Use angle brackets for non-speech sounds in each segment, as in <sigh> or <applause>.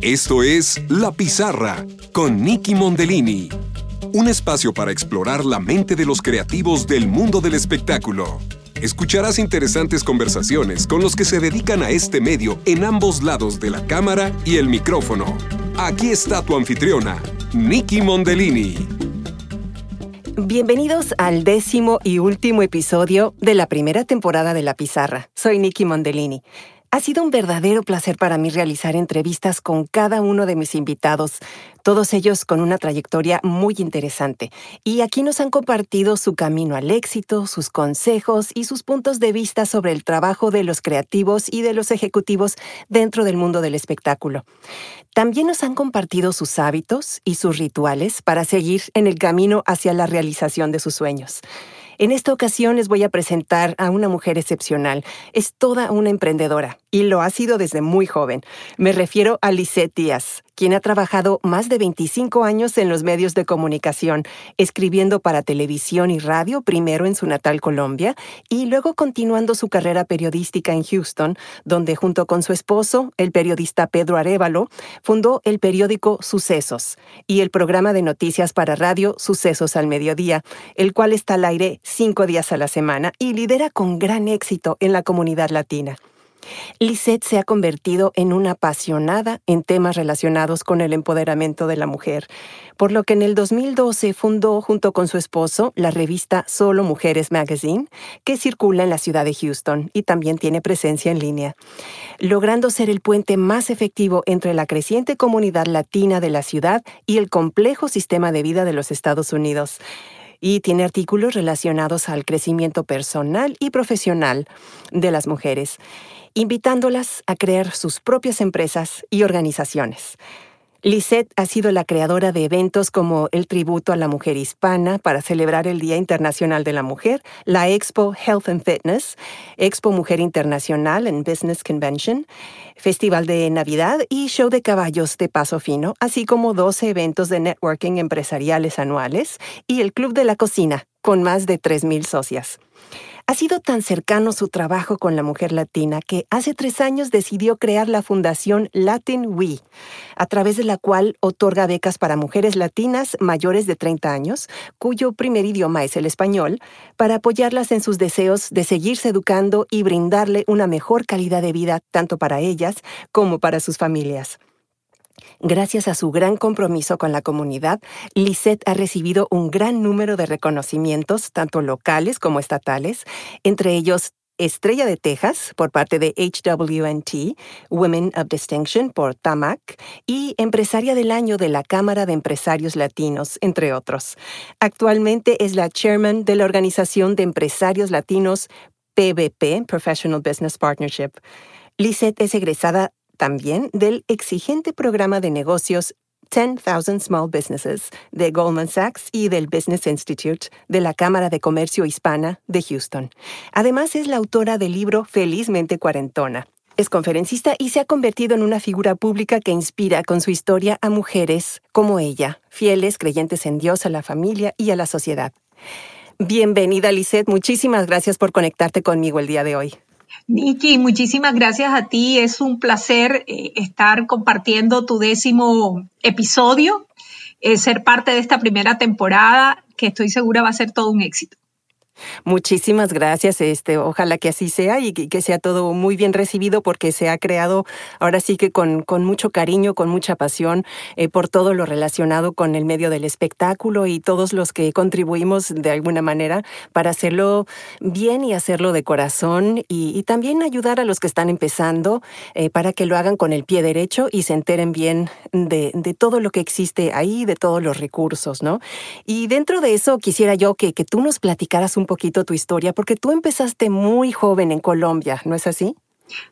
Esto es La Pizarra con Nicky Mondellini. Un espacio para explorar la mente de los creativos del mundo del espectáculo. Escucharás interesantes conversaciones con los que se dedican a este medio en ambos lados de la cámara y el micrófono. Aquí está tu anfitriona, Nicky Mondellini. Bienvenidos al décimo y último episodio de la primera temporada de La Pizarra. Soy Nicky Mondellini. Ha sido un verdadero placer para mí realizar entrevistas con cada uno de mis invitados, todos ellos con una trayectoria muy interesante. Y aquí nos han compartido su camino al éxito, sus consejos y sus puntos de vista sobre el trabajo de los creativos y de los ejecutivos dentro del mundo del espectáculo. También nos han compartido sus hábitos y sus rituales para seguir en el camino hacia la realización de sus sueños. En esta ocasión les voy a presentar a una mujer excepcional. Es toda una emprendedora y lo ha sido desde muy joven. Me refiero a Lisette Díaz quien ha trabajado más de 25 años en los medios de comunicación, escribiendo para televisión y radio, primero en su natal Colombia, y luego continuando su carrera periodística en Houston, donde junto con su esposo, el periodista Pedro Arevalo, fundó el periódico Sucesos y el programa de noticias para radio Sucesos al Mediodía, el cual está al aire cinco días a la semana y lidera con gran éxito en la comunidad latina. Lisette se ha convertido en una apasionada en temas relacionados con el empoderamiento de la mujer, por lo que en el 2012 fundó junto con su esposo la revista Solo Mujeres Magazine, que circula en la ciudad de Houston y también tiene presencia en línea, logrando ser el puente más efectivo entre la creciente comunidad latina de la ciudad y el complejo sistema de vida de los Estados Unidos y tiene artículos relacionados al crecimiento personal y profesional de las mujeres invitándolas a crear sus propias empresas y organizaciones. Lisette ha sido la creadora de eventos como el tributo a la mujer hispana para celebrar el Día Internacional de la Mujer, la Expo Health and Fitness, Expo Mujer Internacional en Business Convention, Festival de Navidad y Show de Caballos de Paso Fino, así como 12 eventos de networking empresariales anuales y el Club de la Cocina, con más de 3.000 socias. Ha sido tan cercano su trabajo con la mujer latina que hace tres años decidió crear la Fundación Latin We, a través de la cual otorga becas para mujeres latinas mayores de 30 años, cuyo primer idioma es el español, para apoyarlas en sus deseos de seguirse educando y brindarle una mejor calidad de vida tanto para ellas como para sus familias. Gracias a su gran compromiso con la comunidad, Lisette ha recibido un gran número de reconocimientos, tanto locales como estatales, entre ellos Estrella de Texas por parte de HWNT, Women of Distinction por TAMAC y Empresaria del Año de la Cámara de Empresarios Latinos, entre otros. Actualmente es la chairman de la Organización de Empresarios Latinos PBP, Professional Business Partnership. Lisette es egresada también del exigente programa de negocios 10,000 Small Businesses de Goldman Sachs y del Business Institute de la Cámara de Comercio Hispana de Houston. Además es la autora del libro Felizmente Cuarentona. Es conferencista y se ha convertido en una figura pública que inspira con su historia a mujeres como ella, fieles, creyentes en Dios, a la familia y a la sociedad. Bienvenida, Lisette. Muchísimas gracias por conectarte conmigo el día de hoy. Niki, muchísimas gracias a ti. Es un placer eh, estar compartiendo tu décimo episodio, eh, ser parte de esta primera temporada que estoy segura va a ser todo un éxito. Muchísimas gracias. Este, ojalá que así sea y que, sea todo muy bien recibido porque se ha creado ahora sí que con, con mucho cariño, con mucha pasión eh, por todo lo relacionado con el medio del espectáculo y todos los que contribuimos de alguna manera para hacerlo bien y hacerlo de corazón y, también ayudar a los que están empezando eh, para que lo hagan con el pie derecho y se enteren bien de, de, todo lo que existe ahí, de todos los recursos, ¿no? Y dentro de eso quisiera yo que, que tú nos platicaras un poquito tu historia, porque tú empezaste muy joven en Colombia, ¿no es así?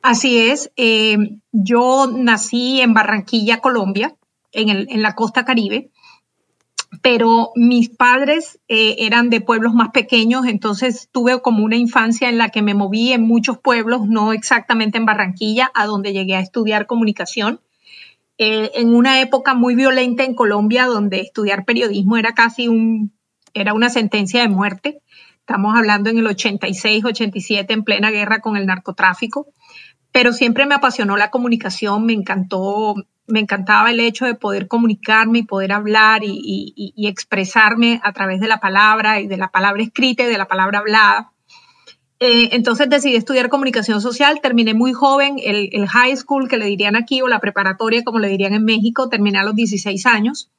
Así es. Eh, yo nací en Barranquilla, Colombia, en, la costa caribe, pero mis padres eh, eran de pueblos más pequeños, entonces tuve como una infancia en la que me moví en muchos pueblos, no exactamente en Barranquilla, a donde llegué a estudiar comunicación. Eh, en una época muy violenta en Colombia, donde estudiar periodismo era casi un, era una sentencia de muerte. Estamos hablando en el 86, 87, en plena guerra con el narcotráfico. Pero siempre me apasionó la comunicación, me encantó me encantaba el hecho de poder comunicarme y poder hablar y, expresarme a través de la palabra y de la palabra escrita y de la palabra hablada. Eh, entonces decidí estudiar comunicación social, terminé muy joven el, el, high school que le dirían aquí o la preparatoria como le dirían en México, terminé a los 16 años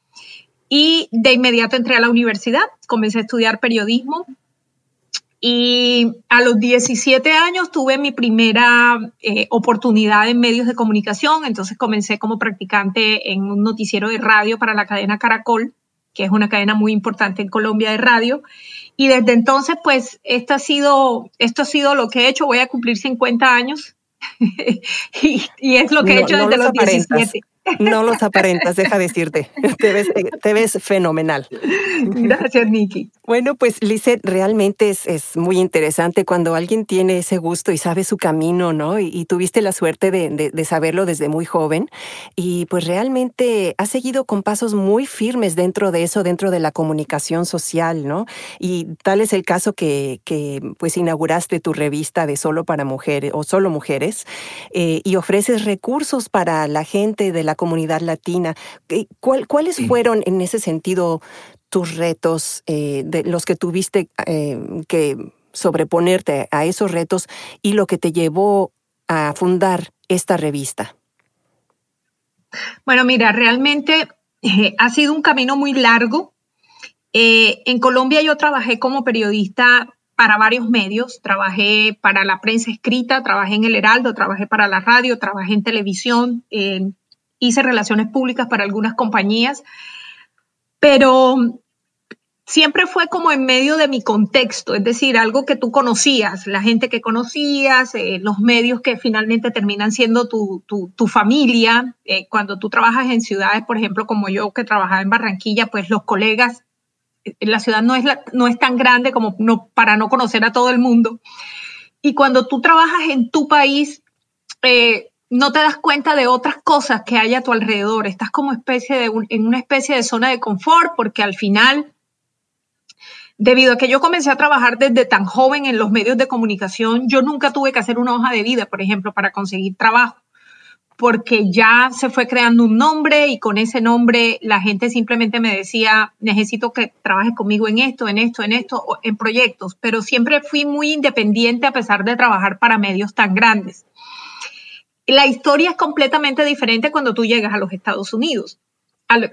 y de inmediato entré a la universidad, comencé a estudiar periodismo y a los 17 años tuve mi primera eh, oportunidad en medios de comunicación, entonces comencé como practicante en un noticiero de radio para la cadena Caracol, que es una cadena muy importante en Colombia de radio. Y desde entonces, pues, esto ha sido, esto ha sido lo que he hecho. Voy a cumplir 50 años <laughs> y, es lo que he hecho desde los 17. No los aparentas, deja decirte. <laughs> Te ves, te ves fenomenal. Gracias, Nikki. Bueno, pues Lizeth, realmente es, es, muy interesante cuando alguien tiene ese gusto y sabe su camino, ¿no? Y, tuviste la suerte de, de, saberlo desde muy joven. Y pues realmente has seguido con pasos muy firmes dentro de eso, dentro de la comunicación social, ¿no? Y tal es el caso que, que pues inauguraste tu revista de Solo para Mujeres o Solo Mujeres eh, y ofreces recursos para la gente de la comunidad latina. ¿Cuáles fueron en ese sentido tus retos, eh, de los que tuviste eh, que sobreponerte a esos retos y lo que te llevó a fundar esta revista? Bueno, mira, realmente eh, ha sido un camino muy largo. en Colombia yo trabajé como periodista para varios medios. Trabajé para la prensa escrita, trabajé en el Heraldo, trabajé para la radio, trabajé en televisión, hice relaciones públicas para algunas compañías, pero siempre fue como en medio de mi contexto, es decir, algo que tú conocías, la gente que conocías, eh, los medios que finalmente terminan siendo tu, familia. Eh, cuando tú trabajas en ciudades, por ejemplo, como yo que trabajaba en Barranquilla, pues los colegas, eh, la ciudad no es, no es tan grande como no, para no conocer a todo el mundo. Y cuando tú trabajas en tu país, no te das cuenta de otras cosas que hay a tu alrededor. Estás como especie de en una especie de zona de confort porque al final, debido a que yo comencé a trabajar desde tan joven en los medios de comunicación, yo nunca tuve que hacer una hoja de vida, por ejemplo, para conseguir trabajo, porque ya se fue creando un nombre y con ese nombre la gente simplemente me decía, necesito que trabajes conmigo en esto, en esto, en esto, en proyectos, pero siempre fui muy independiente a pesar de trabajar para medios tan grandes. La historia es completamente diferente cuando tú llegas a los Estados Unidos.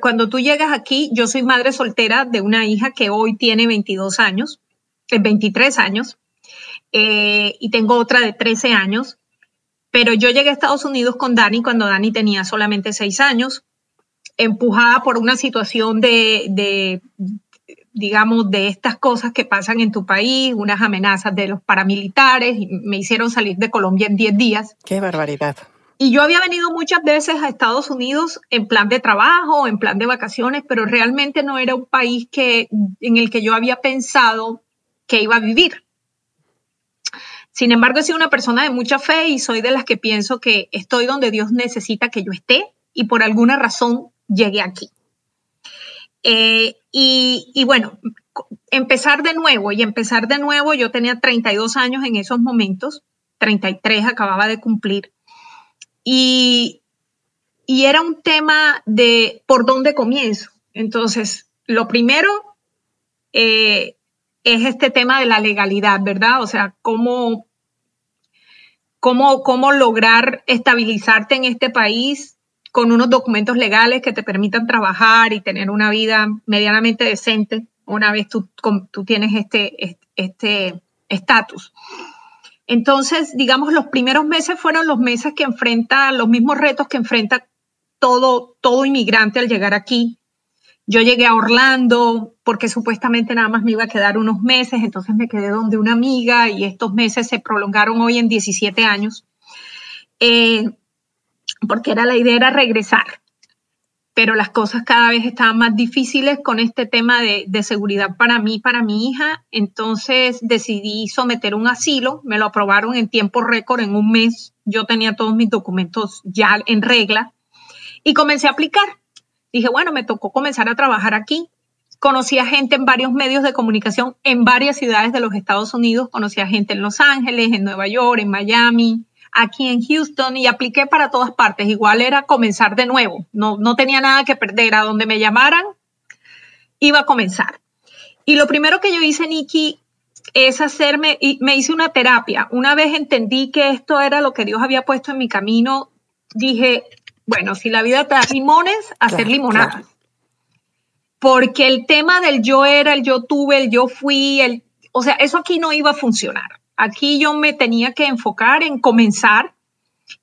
Cuando tú llegas aquí, yo soy madre soltera de una hija que hoy tiene 22 años, 23 años, eh, y tengo otra de 13 años. Pero yo llegué a Estados Unidos con Dani cuando Dani tenía solamente 6 años, empujada por una situación de, digamos, de estas cosas que pasan en tu país, unas amenazas de los paramilitares, y me hicieron salir de Colombia en 10 días. Qué barbaridad. Y yo había venido muchas veces a Estados Unidos en plan de trabajo, en plan de vacaciones, pero realmente no era un país que, en el que yo había pensado que iba a vivir. Sin embargo, he sido una persona de mucha fe y soy de las que pienso que estoy donde Dios necesita que yo esté y por alguna razón llegué aquí. Eh, y, bueno, empezar de nuevo y empezar de nuevo, yo tenía 32 años en esos momentos, 33 acababa de cumplir, y, y era un tema de por dónde comienzo. Entonces, lo primero eh, es este tema de la legalidad, ¿verdad? O sea, cómo, cómo, cómo lograr estabilizarte en este país con unos documentos legales que te permitan trabajar y tener una vida medianamente decente una vez tú, tú tienes este este estatus. Entonces, digamos, los primeros meses fueron los meses que enfrenta los mismos retos que enfrenta todo, todo inmigrante al llegar aquí. Yo llegué a Orlando porque supuestamente nada más me iba a quedar unos meses, entonces me quedé donde una amiga y estos meses se prolongaron hoy en 17 años. Eh, porque era la idea era regresar, pero las cosas cada vez estaban más difíciles con este tema de, seguridad para mí, para mi hija, entonces decidí someter un asilo, me lo aprobaron en tiempo récord, en un mes yo tenía todos mis documentos ya en regla y comencé a aplicar. Dije, bueno, me tocó comenzar a trabajar aquí. Conocí gente en varios medios de comunicación en varias ciudades de los Estados Unidos, conocí gente en Los Ángeles, en Nueva York, en Miami, aquí en Houston y apliqué para todas partes. Igual era comenzar de nuevo. No, no tenía nada que perder. A donde me llamaran, iba a comenzar. Y lo primero que yo hice, Nikki, es hacerme, y me hice una terapia. Una vez entendí que esto era lo que Dios había puesto en mi camino, dije, bueno, si la vida te da limones, hacer limonadas. Porque el tema del yo era, el yo tuve, el yo fui, el, o sea, eso aquí no iba a funcionar. Aquí yo me tenía que enfocar en comenzar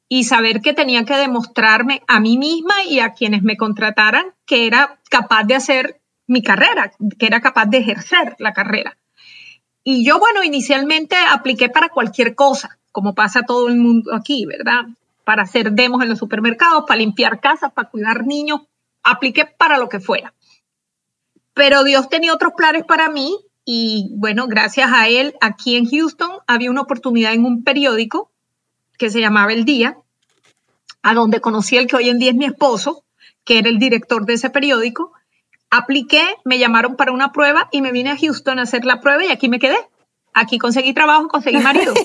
y saber que tenía que demostrarme a mí misma y a quienes me contrataran que era capaz de hacer mi carrera, que era capaz de ejercer la carrera. Y yo, bueno, inicialmente apliqué para cualquier cosa, como pasa todo el mundo aquí, ¿verdad? Para hacer demos en los supermercados, para limpiar casas, para cuidar niños, apliqué para lo que fuera. Pero Dios tenía otros planes para mí y bueno, gracias a él, aquí en Houston había una oportunidad en un periódico que se llamaba El Día, a donde conocí el que hoy en día es mi esposo, que era el director de ese periódico, apliqué, me llamaron para una prueba y me vine a Houston a hacer la prueba y aquí me quedé. Aquí conseguí trabajo, conseguí marido. <laughs>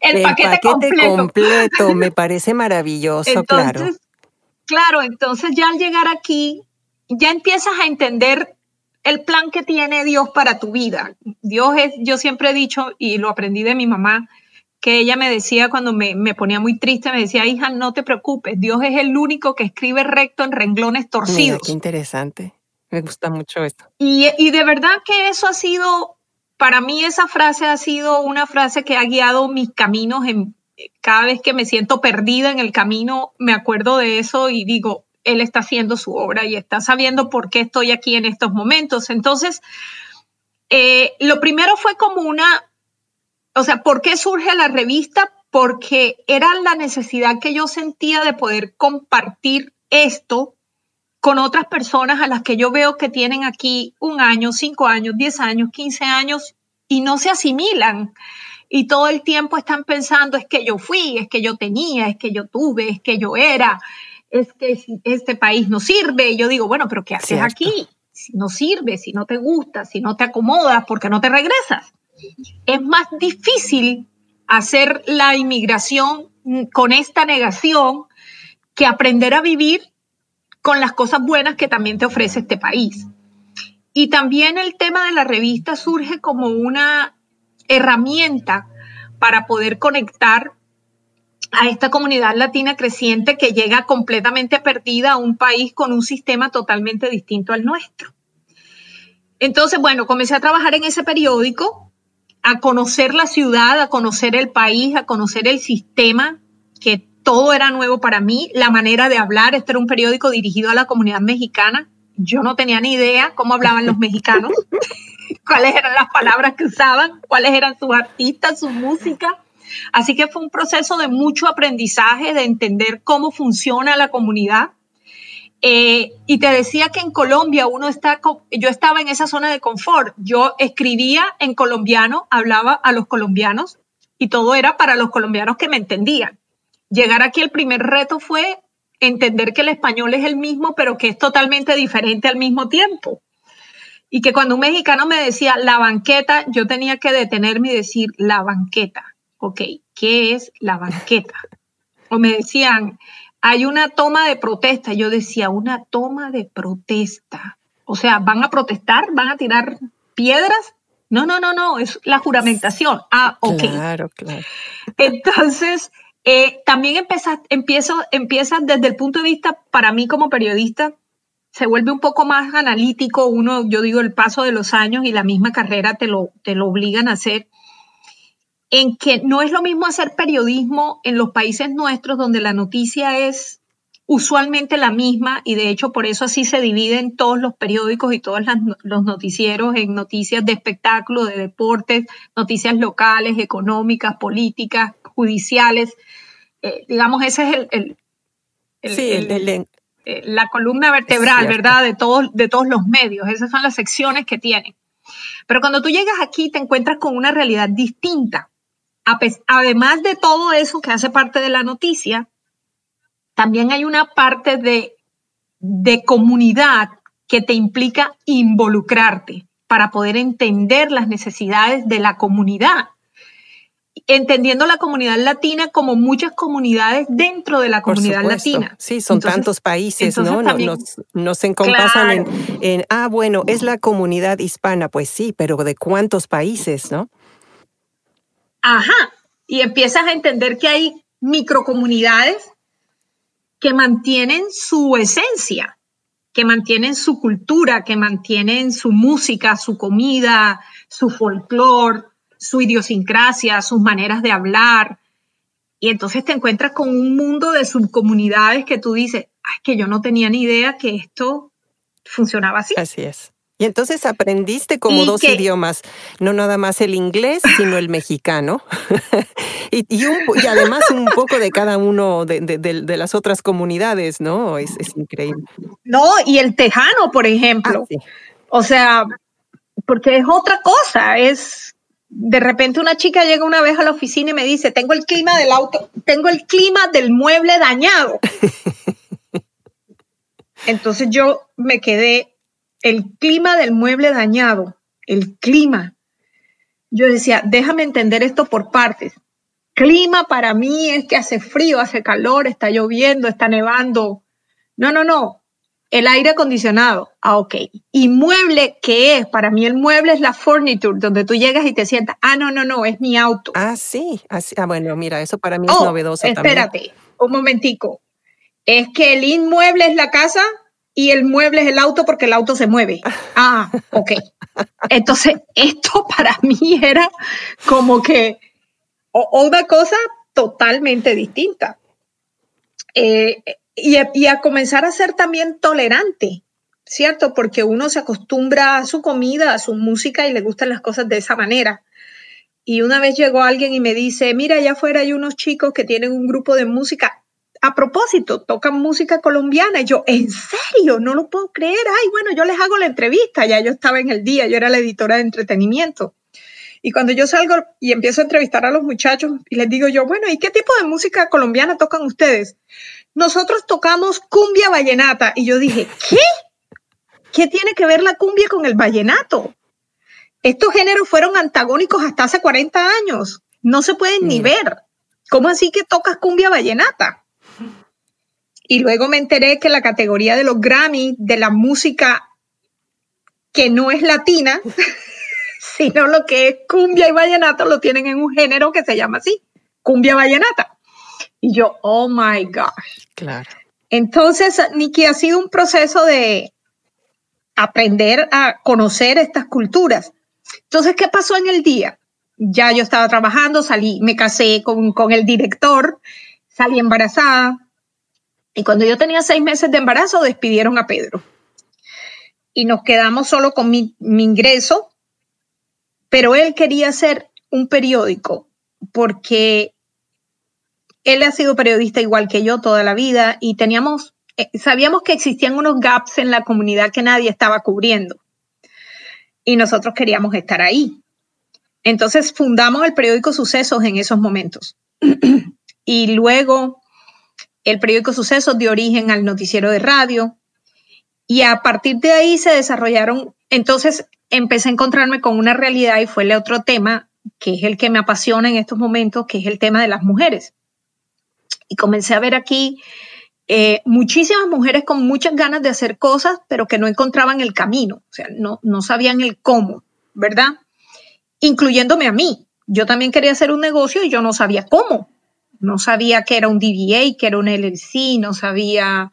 El, paquete, completo. me <laughs> parece maravilloso, entonces, claro. Claro, entonces ya al llegar aquí, ya empiezas a entender el plan que tiene Dios para tu vida. Dios es, yo siempre he dicho, y lo aprendí de mi mamá, que ella me decía cuando me, ponía muy triste, me decía, hija, no te preocupes, Dios es el único que escribe recto en renglones torcidos. qué interesante, me gusta mucho esto. Y, y de verdad que eso ha sido, para mí esa frase ha sido una frase que ha guiado mis caminos en, cada vez que me siento perdida en el camino, me acuerdo de eso y digo, Él está haciendo su obra y está sabiendo por qué estoy aquí en estos momentos. Entonces, eh, lo primero fue como una o sea, ¿por qué surge la revista? Porque era la necesidad que yo sentía de poder compartir esto con otras personas a las que yo veo que tienen aquí un año, cinco años, diez años, quince años y no se asimilan. Y todo el tiempo están pensando, es que yo fui, es que yo tenía, es que yo tuve, es que yo era, es que este país no sirve. Y yo digo, bueno, pero ¿qué haces aquí? Si no sirve, si no te gusta, si no te acomodas, ¿por qué no te regresas? es más difícil hacer la inmigración con esta negación que aprender a vivir con las cosas buenas que también te ofrece este país. Y también el tema de la revista surge como una herramienta para poder conectar a esta comunidad latina creciente que llega completamente perdida a un país con un sistema totalmente distinto al nuestro. Entonces, bueno, comencé a trabajar en ese periódico a conocer la ciudad, a conocer el país, a conocer el sistema, que todo era nuevo para mí, la manera de hablar, este era un periódico dirigido a la comunidad mexicana, yo no tenía ni idea cómo hablaban los mexicanos, <laughs> cuáles eran las palabras que usaban, cuáles eran sus artistas, su música. Así que fue un proceso de mucho aprendizaje, de entender cómo funciona la comunidad eh, y te decía que en Colombia uno está, yo estaba en esa zona de confort. Yo escribía en colombiano, hablaba a los colombianos y todo era para los colombianos que me entendían. Llegar aquí el primer reto fue entender que el español es el mismo, pero que es totalmente diferente al mismo tiempo. Y que cuando un mexicano me decía la banqueta, yo tenía que detenerme y decir la banqueta. Ok, ¿qué es la banqueta? O me decían, hay una toma de protesta. Yo decía, una toma de protesta. O sea, ¿van a protestar? ¿Van a tirar piedras? No, no, no, no, es la juramentación. Ah, ok. Claro, claro. Entonces, eh, también empieza, empiezo, empieza desde el punto de vista, para mí como periodista, se vuelve un poco más analítico. Uno, yo digo, el paso de los años y la misma carrera te lo, te lo obligan a hacer en que no es lo mismo hacer periodismo en los países nuestros donde la noticia es usualmente la misma y de hecho por eso así se dividen todos los periódicos y todos los noticieros en noticias de espectáculo, de deportes, noticias locales, económicas, políticas, judiciales. Eh, digamos, ese es el, el, eh, la columna vertebral, ¿verdad? De todos, de todos los medios. Esas son las secciones que tienen. Pero cuando tú llegas aquí te encuentras con una realidad distinta además de todo eso que hace parte de la noticia, también hay una parte de, de comunidad que te implica involucrarte para poder entender las necesidades de la comunidad. entendiendo la comunidad latina como muchas comunidades dentro de la comunidad latina. Sí, son tantos países, ¿no? nos, nos encompasan en, ah, bueno, es la comunidad hispana, pues sí, pero ¿de cuántos países, no? Ajá, y empiezas a entender que hay microcomunidades que mantienen su esencia, que mantienen su cultura, que mantienen su música, su comida, su folclore, su idiosincrasia, sus maneras de hablar. Y entonces te encuentras con un mundo de subcomunidades que tú dices, ay, que yo no tenía ni idea que esto funcionaba así. Así es. Y entonces aprendiste como dos idiomas, no nada más el inglés, sino el mexicano. <laughs> y, y, además un poco de cada uno de, las otras comunidades, ¿no? Es, increíble. No, y el tejano, por ejemplo. Ah, o sea, porque es otra cosa, es de repente una chica llega una vez a la oficina y me dice, tengo el clima del auto, tengo el clima del mueble dañado. <laughs> Entonces yo me quedé, el clima del mueble dañado, el clima. Yo decía, déjame entender esto por partes. Clima para mí es que hace frío, hace calor, está lloviendo, está nevando. No, no, no el aire acondicionado. Ah, ok. ¿Y mueble qué es? Para mí el mueble es la furniture, donde tú llegas y te sientas. Ah, no, no, no, es mi auto. Ah, sí. Ah, bueno, mira, eso para mí es oh, novedoso espérate, un momentico. Es que el inmueble es la casa y el mueble es el auto porque el auto se mueve. <laughs> Ah, ok. Entonces, esto <laughs> para mí era como que una cosa totalmente distinta. Eh, y a, comenzar a ser también tolerante, ¿cierto? Porque uno se acostumbra a su comida, a su música y le gustan las cosas de esa manera. Y una vez llegó alguien y me dice, mira, allá afuera hay unos chicos que tienen un grupo de música. A propósito, tocan música colombiana. Y yo, ¿en serio? No lo puedo creer. Ay, bueno, yo les hago la entrevista. Ya yo estaba en el día, yo era la editora de entretenimiento. Y cuando yo salgo y empiezo a entrevistar a los muchachos y les digo yo, bueno, ¿y qué tipo de música colombiana tocan ustedes? nosotros tocamos cumbia vallenata. Y yo dije, ¿qué? ¿Qué tiene que ver la cumbia con el vallenato? Estos géneros fueron antagónicos hasta hace 40 años. No se pueden ni ver. ¿Cómo así que tocas cumbia vallenata? Y luego me enteré que la categoría de los Grammy de la música que no es latina, <laughs> sino lo que es cumbia y vallenato, lo tienen en un género que se llama así, cumbia vallenata. Y yo, oh my gosh. Claro. Entonces, Nikki, ha sido un proceso de aprender a conocer estas culturas. Entonces, ¿qué pasó en el día? Ya yo estaba trabajando, salí, me casé con, con el director, salí embarazada. Y cuando yo tenía seis meses de embarazo, despidieron a Pedro. Y nos quedamos solo con mi, ingreso, pero él quería hacer un periódico porque él ha sido periodista igual que yo toda la vida y teníamos, eh, sabíamos que existían unos gaps en la comunidad que nadie estaba cubriendo. Y nosotros queríamos estar ahí. Entonces fundamos el periódico Sucesos en esos momentos. <clears throat> y luego el periódico Sucesos dio origen al noticiero de radio. Y a partir de ahí se desarrollaron, entonces empecé a encontrarme con una realidad y fue el otro tema que es el que me apasiona en estos momentos, que es el tema de las mujeres. Y comencé a ver aquí eh, muchísimas mujeres con muchas ganas de hacer cosas, pero que no encontraban el camino, o sea, no, no sabían el cómo, ¿verdad? Incluyéndome a mí. Yo también quería hacer un negocio y yo no sabía cómo. No sabía que era un DBA, que era un LLC, no sabía,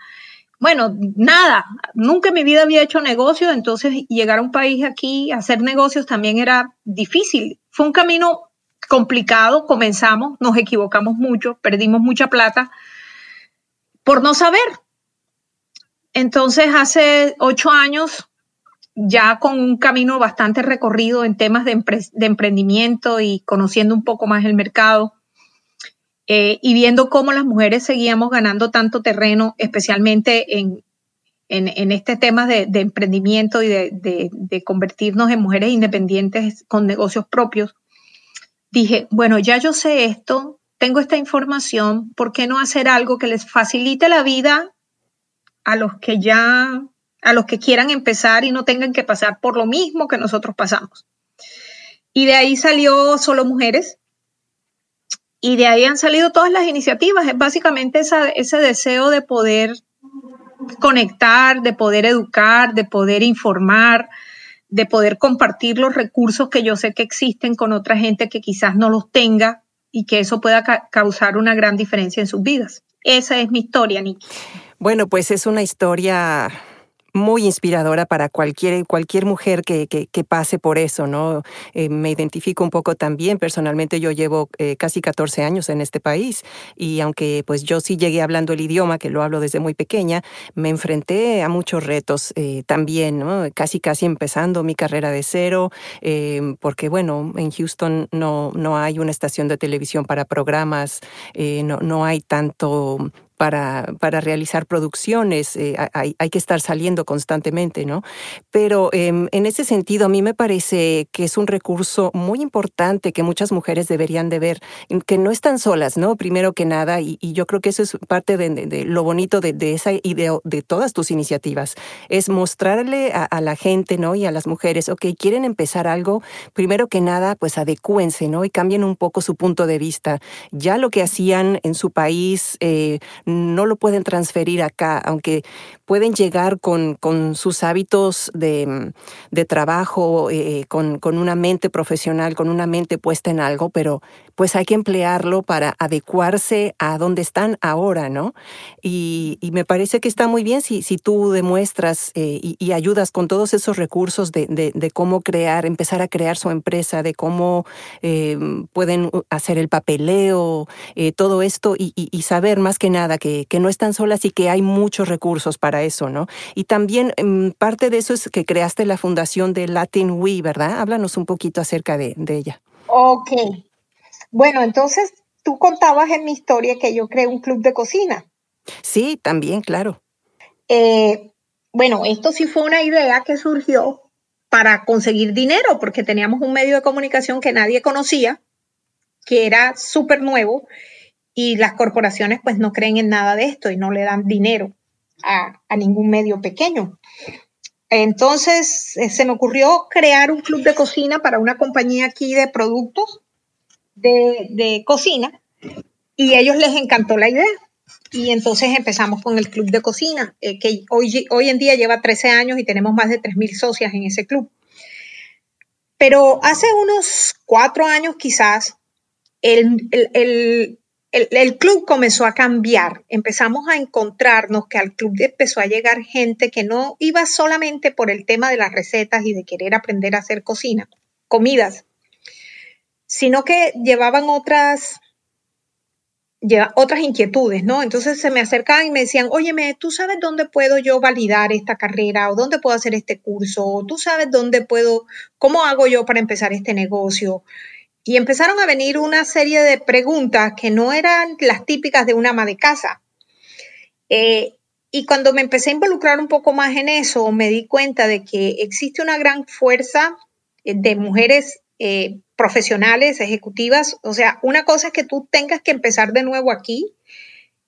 bueno, nada. Nunca en mi vida había hecho negocio, entonces llegar a un país aquí hacer negocios también era difícil. Fue un camino complicado, comenzamos, nos equivocamos mucho, perdimos mucha plata por no saber. Entonces, hace ocho años, ya con un camino bastante recorrido en temas de, emprendimiento y conociendo un poco más el mercado, eh, y viendo cómo las mujeres seguíamos ganando tanto terreno, especialmente en, este tema de, emprendimiento y de, convertirnos en mujeres independientes con negocios propios, dije, bueno, ya yo sé esto, tengo esta información, ¿por qué no hacer algo que les facilite la vida a los que ya, a los que quieran empezar y no tengan que pasar por lo mismo que nosotros pasamos? Y de ahí salió Solo Mujeres, Y de ahí han salido todas las iniciativas. Es básicamente ese deseo de poder conectar, de poder educar, de poder informar, de poder compartir los recursos que yo sé que existen con otra gente que quizás no los tenga y que eso pueda causar una gran diferencia en sus vidas. Esa es mi historia, Nikki. Bueno, pues es una historia muy inspiradora para cualquier, cualquier mujer que, que, pase por eso, ¿no? Eh, me identifico un poco también, personalmente yo llevo eh, casi 14 años en este país y aunque pues yo sí llegué hablando el idioma, que lo hablo desde muy pequeña, me enfrenté a muchos retos eh, también, ¿no? Casi casi empezando mi carrera de cero, porque bueno, en Houston no, no hay una estación de televisión para programas, no, no hay tanto para, para realizar producciones, eh, hay, hay, que estar saliendo constantemente, ¿no? Pero em, en ese sentido, a mí me parece que es un recurso muy importante que muchas mujeres deberían de ver, que no están solas, ¿no? Primero que nada, y, yo creo que eso es parte de, lo bonito de, de, esa idea, de todas tus iniciativas, es mostrarle a, la gente, ¿no? Y a las mujeres, ok, quieren empezar algo, primero que nada, pues adecúense, ¿no? Y cambien un poco su punto de vista. Ya lo que hacían en su país, eh, no lo pueden transferir acá, aunque pueden llegar con, con sus hábitos de, de trabajo, eh, con, con, una mente profesional, con una mente puesta en algo, pero pues hay que emplearlo para adecuarse a donde están ahora, ¿no? Y, me parece que está muy bien si, si tú demuestras eh, y, ayudas con todos esos recursos de, de, cómo crear, empezar a crear su empresa, de cómo eh, pueden hacer el papeleo, todo esto y, saber más que nada que, no están solas y que hay muchos recursos para eso, ¿no? Y también em, parte de eso es que creaste la fundación de Latin We, ¿verdad? Háblanos un poquito acerca de, ella. Ok. Bueno, entonces tú contabas en mi historia que yo creé un club de cocina. Sí, también, claro. Eh, bueno, esto sí fue una idea que surgió para conseguir dinero, porque teníamos un medio de comunicación que nadie conocía, que era súper nuevo, y las corporaciones pues no creen en nada de esto y no le dan dinero a, ningún medio pequeño. Entonces eh, se me ocurrió crear un club de cocina para una compañía aquí de productos de, cocina y a ellos les encantó la idea. Y entonces empezamos con el club de cocina, eh, que hoy, hoy en día lleva 13 años y tenemos más de 3.000 socias en ese club. Pero hace unos cuatro años quizás, el, el, club comenzó a cambiar. Empezamos a encontrarnos que al club empezó a llegar gente que no iba solamente por el tema de las recetas y de querer aprender a hacer cocina, comidas, sino que llevaban otras, otras inquietudes, ¿no? Entonces se me acercaban y me decían, óyeme, ¿tú sabes dónde puedo yo validar esta carrera o dónde puedo hacer este curso? ¿O tú sabes dónde puedo, cómo hago yo para empezar este negocio? Y empezaron a venir una serie de preguntas que no eran las típicas de una ama de casa. Eh, y cuando me empecé a involucrar un poco más en eso, me di cuenta de que existe una gran fuerza eh, de mujeres eh, profesionales, ejecutivas. O sea, una cosa es que tú tengas que empezar de nuevo aquí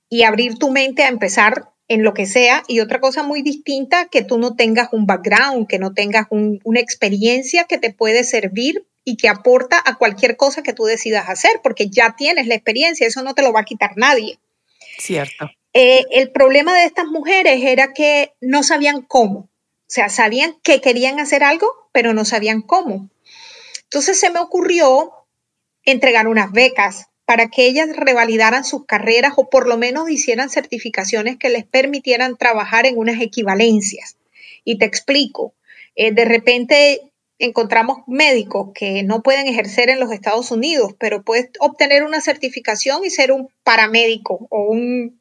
y abrir tu mente a empezar en lo que sea. Y otra cosa muy distinta, que tú no tengas un background, que no tengas una experiencia que te puede servir y que aporta a cualquier cosa que tú decidas hacer, porque ya tienes la experiencia, eso no te lo va a quitar nadie. Cierto. Eh, el problema de estas mujeres era que no sabían cómo, o sea, sabían que querían hacer algo, pero no sabían cómo. Entonces se me ocurrió entregar unas becas para que ellas revalidaran sus carreras o por lo menos hicieran certificaciones que les permitieran trabajar en unas equivalencias. Y te explico, eh, de repente encontramos médicos que no pueden ejercer en los Estados Unidos, pero puedes obtener una certificación y ser un paramédico o un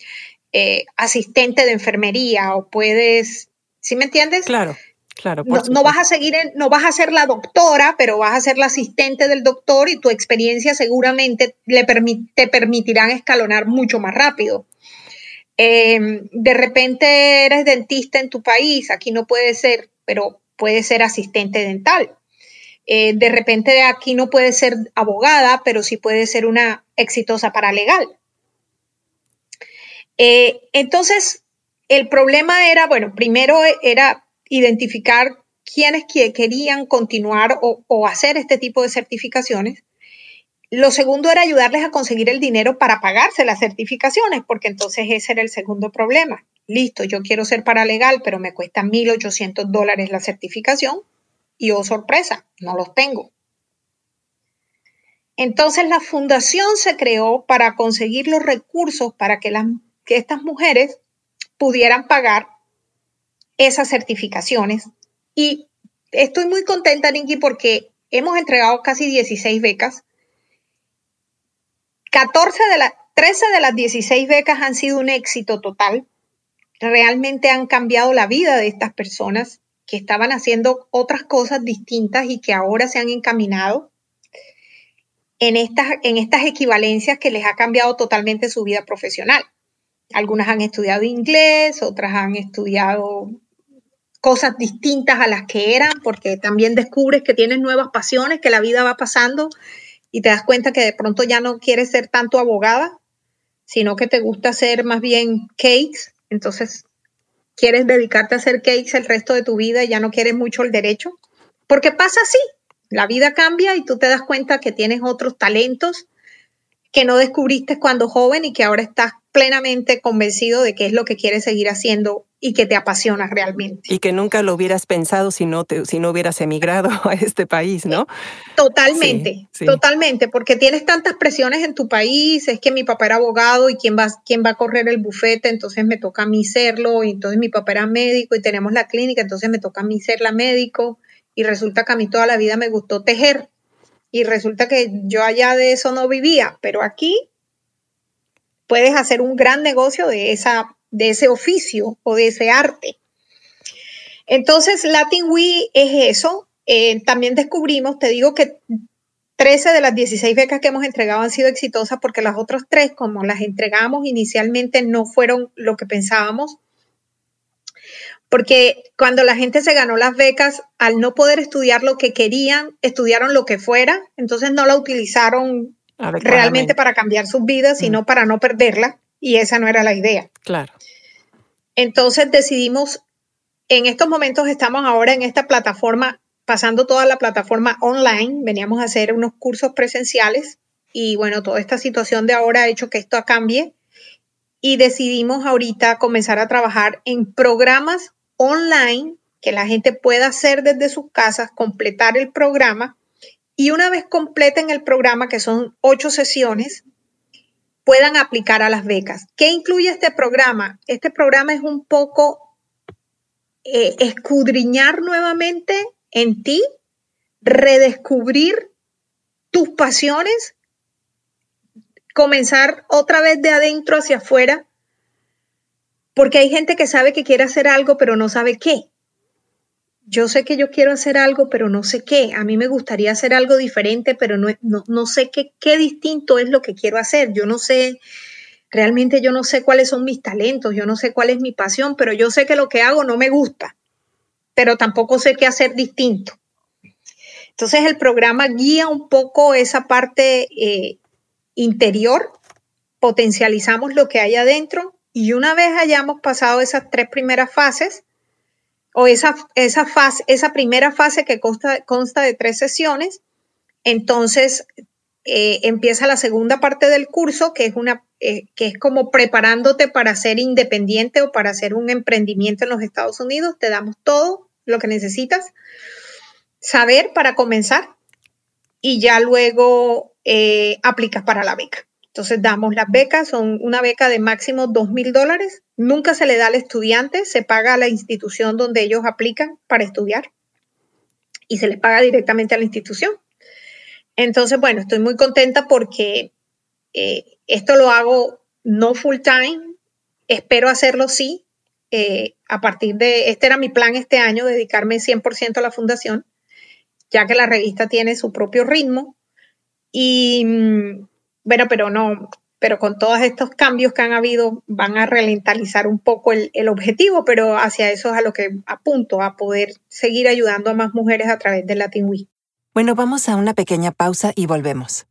eh, asistente de enfermería o puedes, ¿sí me entiendes? Claro. Claro, no, vas a seguir, no vas a ser la doctora, pero vas a ser la asistente del doctor y tu experiencia seguramente le te permitirán escalonar mucho más rápido. Em, de repente eres dentista en tu país, aquí no puede ser, pero puede ser asistente dental. Eh, de repente aquí no puede ser abogada, pero sí puede ser una exitosa paralegal. Eh, entonces, el problema era, bueno, primero era identificar quiénes querían continuar o, hacer este tipo de certificaciones. lo segundo era ayudarles a conseguir el dinero para pagarse las certificaciones, porque entonces ese era el segundo problema. Listo, yo quiero ser paralegal, pero me cuesta 1.800 dólares la certificación y oh sorpresa, no los tengo. Entonces la fundación se creó para conseguir los recursos para que, las, que estas mujeres pudieran pagar esas certificaciones. Y estoy muy contenta, Ninky, porque hemos entregado casi 16 becas. 14 de las 13 de las 16 becas han sido un éxito total. Realmente han cambiado la vida de estas personas que estaban haciendo otras cosas distintas y que ahora se han encaminado en estas, en estas equivalencias que les ha cambiado totalmente su vida profesional. Algunas han estudiado inglés, otras han estudiado cosas distintas a las que eran, porque también descubres que tienes nuevas pasiones, que la vida va pasando y te das cuenta que de pronto ya no quieres ser tanto abogada, sino que te gusta hacer más bien cakes, entonces quieres dedicarte a hacer cakes el resto de tu vida y ya no quieres mucho el derecho, porque pasa así, la vida cambia y tú te das cuenta que tienes otros talentos que no descubriste cuando joven y que ahora estás plenamente convencido de que es lo que quieres seguir haciendo y que te apasiona realmente. Y que nunca lo hubieras pensado si no, te, si no hubieras emigrado <laughs> a este país, ¿no? Totalmente, totalmente, porque tienes tantas presiones en tu país, es que mi papá era abogado y quién va, quién va a correr el bufete, entonces me toca a mí serlo, y entonces mi papá era médico y tenemos la clínica, entonces me toca a mí ser la médico y resulta que a mí toda la vida me gustó tejer y resulta que yo allá de eso no vivía, pero aquí puedes hacer un gran negocio de, esa, de ese oficio o de ese arte. Entonces, Latin We es eso. Eh, también descubrimos, te digo que 13 de las 16 becas que hemos entregado han sido exitosas porque las otras tres, como las entregamos inicialmente, no fueron lo que pensábamos porque cuando la gente se ganó las becas, al no poder estudiar lo que querían, estudiaron lo que fuera, entonces no la utilizaron realmente para cambiar sus vidas, sino mm. para no perderla, y esa no era la idea. Claro. Entonces decidimos, en estos momentos estamos ahora en esta plataforma, pasando toda la plataforma online, veníamos a hacer unos cursos presenciales, y bueno, toda esta situación de ahora ha hecho que esto cambie, y decidimos ahorita comenzar a trabajar en programas online que la gente pueda hacer desde sus casas, completar el programa y una vez completen el programa, que son ocho sesiones, puedan aplicar a las becas. ¿Qué incluye este programa? Este programa es un poco eh, escudriñar nuevamente en ti, redescubrir tus pasiones, comenzar otra vez de adentro hacia afuera porque hay gente que sabe que quiere hacer algo, pero no sabe qué. Yo sé que yo quiero hacer algo, pero no sé qué. A mí me gustaría hacer algo diferente, pero no, no, sé qué, qué distinto es lo que quiero hacer. Yo no sé, realmente yo no sé cuáles son mis talentos, yo no sé cuál es mi pasión, pero yo sé que lo que hago no me gusta, pero tampoco sé qué hacer distinto. Entonces el programa guía un poco esa parte eh, interior, potencializamos lo que hay adentro y una vez hayamos pasado esas tres primeras fases, o esa, esa, fase, esa primera fase que consta, consta de tres sesiones, entonces eh, empieza la segunda parte del curso, que es, una, eh, que es como preparándote para ser independiente o para hacer un emprendimiento en los Estados Unidos. Te damos todo lo que necesitas saber para comenzar y ya luego eh, aplicas para la beca. Entonces damos las becas, son una beca de máximo dos mil dólares. Nunca se le da al estudiante, se paga a la institución donde ellos aplican para estudiar y se les paga directamente a la institución. Entonces, bueno, estoy muy contenta porque eh, esto lo hago no full time, espero hacerlo sí. Eh, a partir de, este era mi plan este año, dedicarme 100% a la fundación, ya que la revista tiene su propio ritmo. Y mm, bueno, pero no, pero con todos estos cambios que han habido van a ralentizar un poco el, objetivo, pero hacia eso es a lo que apunto, a poder seguir ayudando a más mujeres a través del Latin. Bueno, vamos a una pequeña pausa y volvemos.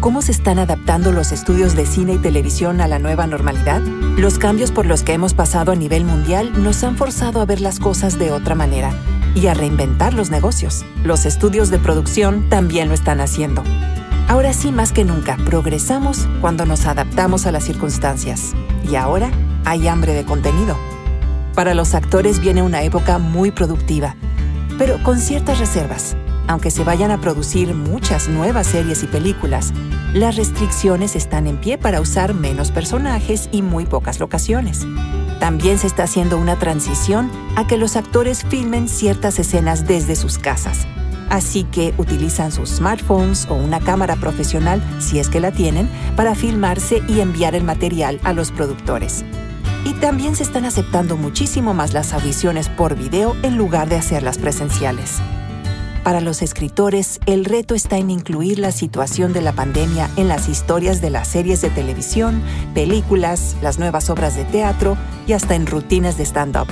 ¿Cómo se están adaptando los estudios de cine y televisión a la nueva normalidad? Los cambios por los que hemos pasado a nivel mundial nos han forzado a ver las cosas de otra manera y a reinventar los negocios. Los estudios de producción también lo están haciendo. Ahora sí, más que nunca, progresamos cuando nos adaptamos a las circunstancias. Y ahora hay hambre de contenido. Para los actores viene una época muy productiva, pero con ciertas reservas. Aunque se vayan a producir muchas nuevas series y películas, las restricciones están en pie para usar menos personajes y muy pocas locaciones. También se está haciendo una transición a que los actores filmen ciertas escenas desde sus casas. Así que utilizan sus smartphones o una cámara profesional, si es que la tienen, para filmarse y enviar el material a los productores. Y también se están aceptando muchísimo más las audiciones por video en lugar de hacerlas presenciales. Para los escritores, el reto está en incluir la situación de la pandemia en las historias de las series de televisión, películas, las nuevas obras de teatro y hasta en rutinas de stand-up.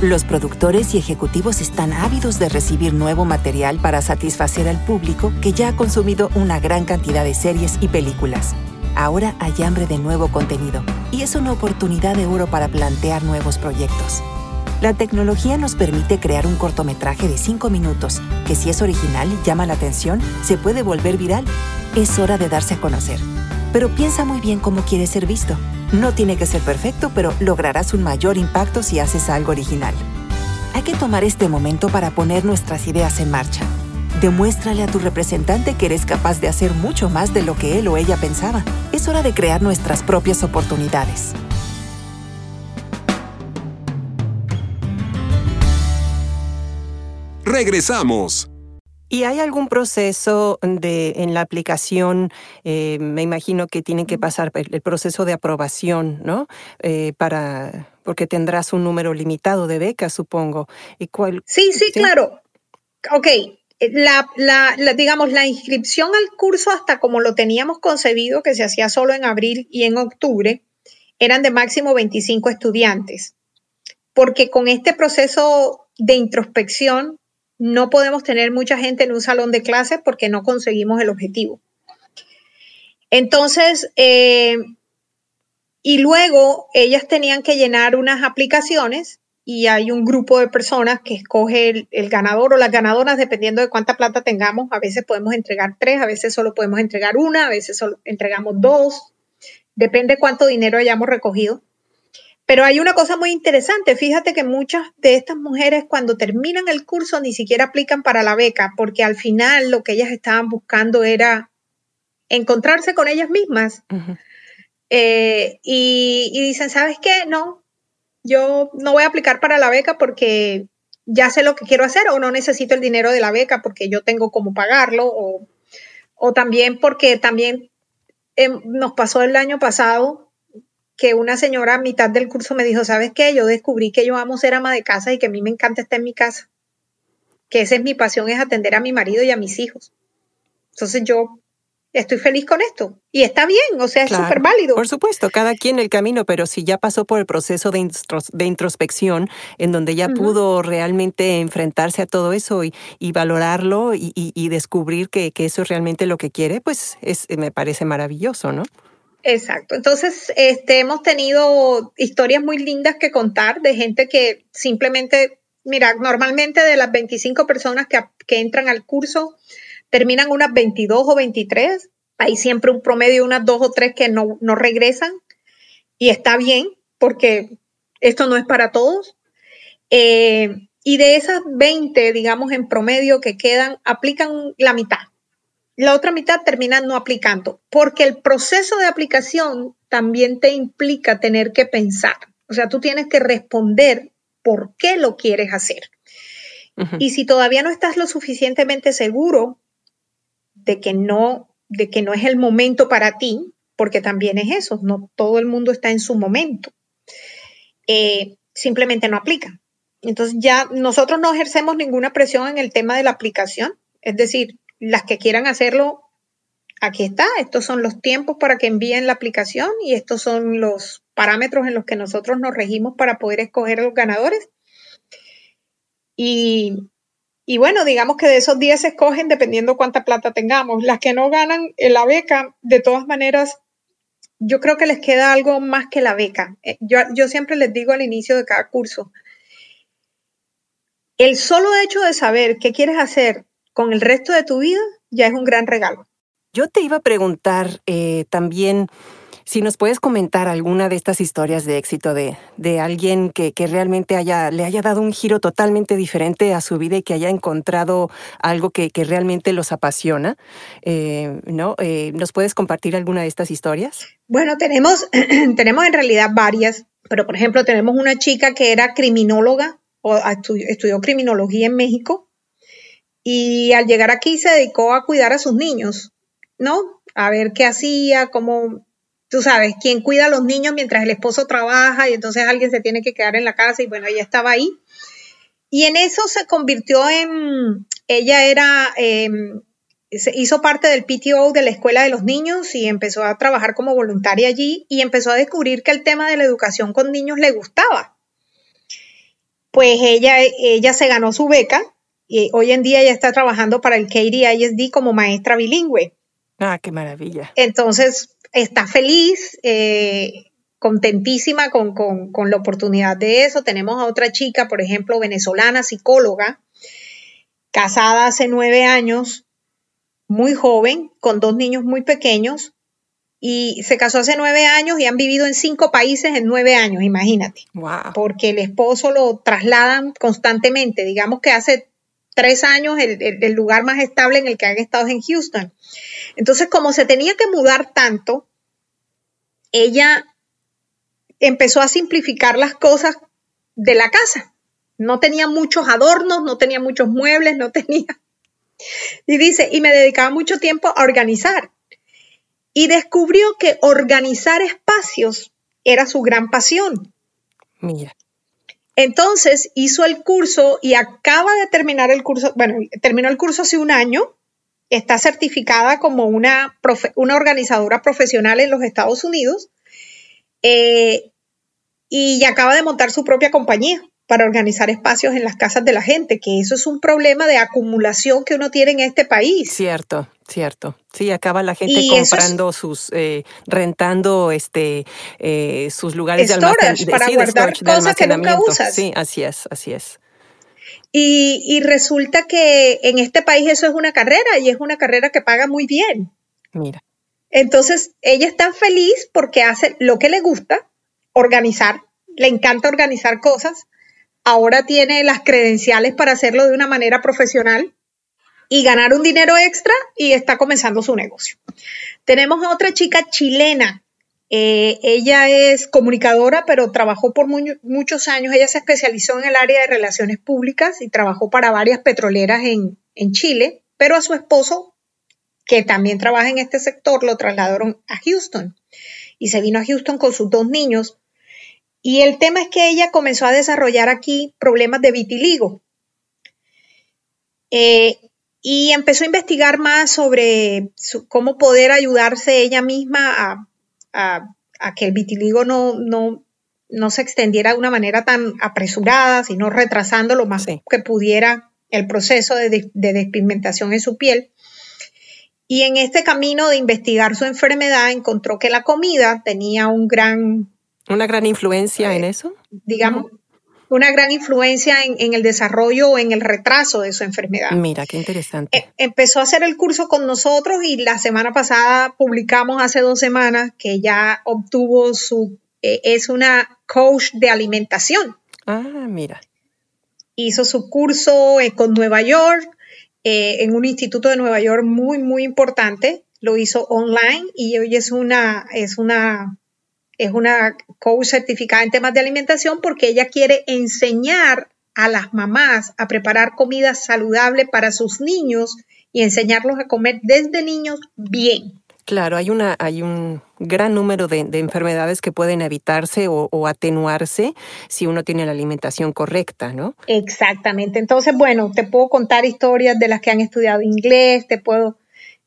Los productores y ejecutivos están ávidos de recibir nuevo material para satisfacer al público que ya ha consumido una gran cantidad de series y películas. Ahora hay hambre de nuevo contenido y es una oportunidad de oro para plantear nuevos proyectos. La tecnología nos permite crear un cortometraje de 5 minutos que si es original y llama la atención, se puede volver viral. Es hora de darse a conocer. Pero piensa muy bien cómo quieres ser visto. No tiene que ser perfecto, pero lograrás un mayor impacto si haces algo original. Hay que tomar este momento para poner nuestras ideas en marcha. Demuéstrale a tu representante que eres capaz de hacer mucho más de lo que él o ella pensaba. Es hora de crear nuestras propias oportunidades. Regresamos. ¿Y hay algún proceso de, en la aplicación? Eh, me imagino que tienen que pasar el, proceso de aprobación, ¿no? Eh, para, porque tendrás un número limitado de becas, supongo. ¿Y cuál, sí, sí, claro. Ok. La, la, digamos, la inscripción al curso, hasta como lo teníamos concebido, que se hacía solo en abril y en octubre, eran de máximo 25 estudiantes. Porque con este proceso de introspección no podemos tener mucha gente en un salón de clases porque no conseguimos el objetivo. Entonces, eh, y luego ellas tenían que llenar unas aplicaciones y hay un grupo de personas que escoge el, ganador o las ganadoras dependiendo de cuánta plata tengamos. A veces podemos entregar tres, a veces solo podemos entregar una, a veces solo entregamos dos. Depende cuánto dinero hayamos recogido. Pero hay una cosa muy interesante, fíjate que muchas de estas mujeres cuando terminan el curso ni siquiera aplican para la beca, porque al final lo que ellas estaban buscando era encontrarse con ellas mismas. Eh, y, y, dicen, ¿sabes qué? No, yo no voy a aplicar para la beca porque ya sé lo que quiero hacer o no necesito el dinero de la beca porque yo tengo cómo pagarlo o, o también porque también em, nos pasó el año pasado que una señora a mitad del curso me dijo, ¿sabes qué? Yo descubrí que yo amo ser ama de casa y que a mí me encanta estar en mi casa. Que esa es mi pasión, es atender a mi marido y a mis hijos. Entonces yo estoy feliz con esto. Y está bien, o sea, es súper válido. Por supuesto, cada quien el camino, pero si ya pasó por el proceso de, introspección, en donde ya pudo realmente enfrentarse a todo eso y, valorarlo y, descubrir que, que, eso es realmente lo que quiere, pues es, me parece maravilloso, ¿no? Exacto. Entonces, este, hemos tenido historias muy lindas que contar de gente que simplemente, mira, normalmente de las 25 personas que, entran al curso, terminan unas 22 o 23. Hay siempre un promedio de unas dos o tres que no, regresan. Y está bien, porque esto no es para todos. Eh, y de esas 20, digamos, en promedio que quedan, aplican la mitad la otra mitad termina no aplicando, porque el proceso de aplicación también te implica tener que pensar. O sea, tú tienes que responder por qué lo quieres hacer. Y si todavía no estás lo suficientemente seguro de que no, de que no es el momento para ti, porque también es eso, no todo el mundo está en su momento, eh, simplemente no aplica. Entonces ya nosotros no ejercemos ninguna presión en el tema de la aplicación, es decir, las que quieran hacerlo, aquí está. Estos son los tiempos para que envíen la aplicación y estos son los parámetros en los que nosotros nos regimos para poder escoger a los ganadores. Y, bueno, digamos que de esos 10 se escogen dependiendo cuánta plata tengamos. Las que no ganan la beca, de todas maneras, yo creo que les queda algo más que la beca. Eh, yo, yo siempre les digo al inicio de cada curso, el solo hecho de saber qué quieres hacer con el resto de tu vida ya es un gran regalo. Yo te iba a preguntar eh, también si nos puedes comentar alguna de estas historias de éxito de, de alguien que, que, realmente haya, le haya dado un giro totalmente diferente a su vida y que haya encontrado algo que, que realmente los apasiona, eh, ¿no? Eh, ¿Nos puedes compartir alguna de estas historias? Bueno, tenemos, <clears throat> tenemos en realidad varias, pero por ejemplo tenemos una chica que era criminóloga o estudió, estudió criminología en México y al llegar aquí se dedicó a cuidar a sus niños, ¿no? A ver qué hacía, cómo tú sabes, quien cuida a los niños mientras el esposo trabaja y entonces alguien se tiene que quedar en la casa y bueno, ella estaba ahí. Y en eso se convirtió en, ella era, eh, hizo parte del PTO de la escuela de los niños y empezó a trabajar como voluntaria allí y empezó a descubrir que el tema de la educación con niños le gustaba. Pues ella, ella se ganó su beca y hoy en día ella está trabajando para el KDISD como maestra bilingüe. Ah, qué maravilla. Entonces, está feliz, eh, contentísima con, la oportunidad de eso. Tenemos a otra chica, por ejemplo, venezolana, psicóloga, casada hace nueve años, muy joven, con dos niños muy pequeños, y se casó hace nueve años y han vivido en cinco países en nueve años, imagínate. Porque el esposo lo trasladan constantemente. Digamos que hace tres años el, el, lugar más estable en el que han estado es en Houston. Entonces, como se tenía que mudar tanto, ella empezó a simplificar las cosas de la casa. No tenía muchos adornos, no tenía muchos muebles, no <laughs> tenía... Y dice, y me dedicaba mucho tiempo a organizar. Y descubrió que organizar espacios era su gran pasión. Mira. Entonces hizo el curso y acaba de terminar el curso, bueno, terminó el curso hace un año, está certificada como una, una organizadora profesional en los Estados Unidos eh, y acaba de montar su propia compañía para organizar espacios en las casas de la gente, que eso es un problema de acumulación que uno tiene en este país. Cierto, cierto. Sí, acaba la gente comprando sus, eh, rentando este, eh, sus lugares de almacenamiento. para guardar cosas que nunca usas. Sí, así es, así es. Y, y, resulta que en este país eso es una carrera y es una carrera que paga muy bien. Mira. Entonces, ella está feliz porque hace lo que le gusta, organizar, le encanta organizar cosas ahora tiene las credenciales para hacerlo de una manera profesional y ganar un dinero extra y está comenzando su negocio. Tenemos a otra chica chilena. Eh, ella es comunicadora, pero trabajó por muchos años. Ella se especializó en el área de relaciones públicas y trabajó para varias petroleras en, en Chile, pero a su esposo, que también trabaja en este sector, lo trasladaron a Houston. Y se vino a Houston con sus dos niños y el tema es que ella comenzó a desarrollar aquí problemas de vitiligo. Eh, y empezó a investigar más sobre cómo poder ayudarse ella misma a, que el vitiligo no, no, se extendiera de una manera tan apresurada, sino retrasando lo más que pudiera el proceso de, de despigmentación en su piel. Y en este camino de investigar su enfermedad encontró que la comida tenía un gran ¿Una gran influencia en eso? Digamos, una gran influencia en, el desarrollo o en el retraso de su enfermedad. Mira, qué interesante. E, empezó a hacer el curso con nosotros y la semana pasada publicamos hace dos semanas que ya obtuvo su, e, es una coach de alimentación. Ah, mira. Hizo su curso eh, con Nueva York, eh, en un instituto de Nueva York muy, muy importante. Lo hizo online y hoy es una, es una es una coach certificada en temas de alimentación porque ella quiere enseñar a las mamás a preparar comida saludable para sus niños y enseñarlos a comer desde niños bien. Claro, hay, una, hay un gran número de, enfermedades que pueden evitarse o, o, atenuarse si uno tiene la alimentación correcta, ¿no? Exactamente. Entonces, bueno, te puedo contar historias de las que han estudiado inglés, te puedo...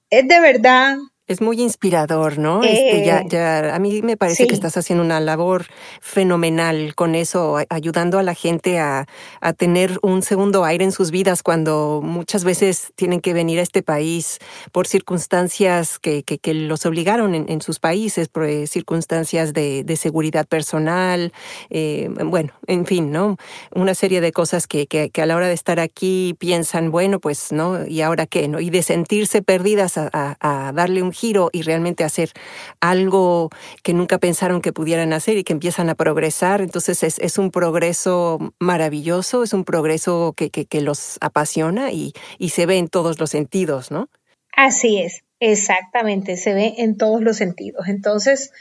Es de verdad Es muy inspirador, ¿no? este, ya, ya, a mí me parece que estás haciendo una labor fenomenal con eso, ayudando a la gente a, a, tener un segundo aire en sus vidas cuando muchas veces tienen que venir a este país por circunstancias que, que, que los obligaron en, en, sus países, por eh, circunstancias de, de seguridad personal, eh, bueno, en fin, ¿no? Una serie de cosas que, que, a la hora de estar aquí piensan, bueno, pues, ¿no? ¿Y ahora qué? ¿no? Y de sentirse perdidas a, a, a darle un giro y realmente hacer algo que nunca pensaron que pudieran hacer y que empiezan a progresar. Entonces es, un progreso maravilloso, es un progreso que, que, los apasiona y, y se ve en todos los sentidos, ¿no? Así es, exactamente, se ve en todos los sentidos. Entonces,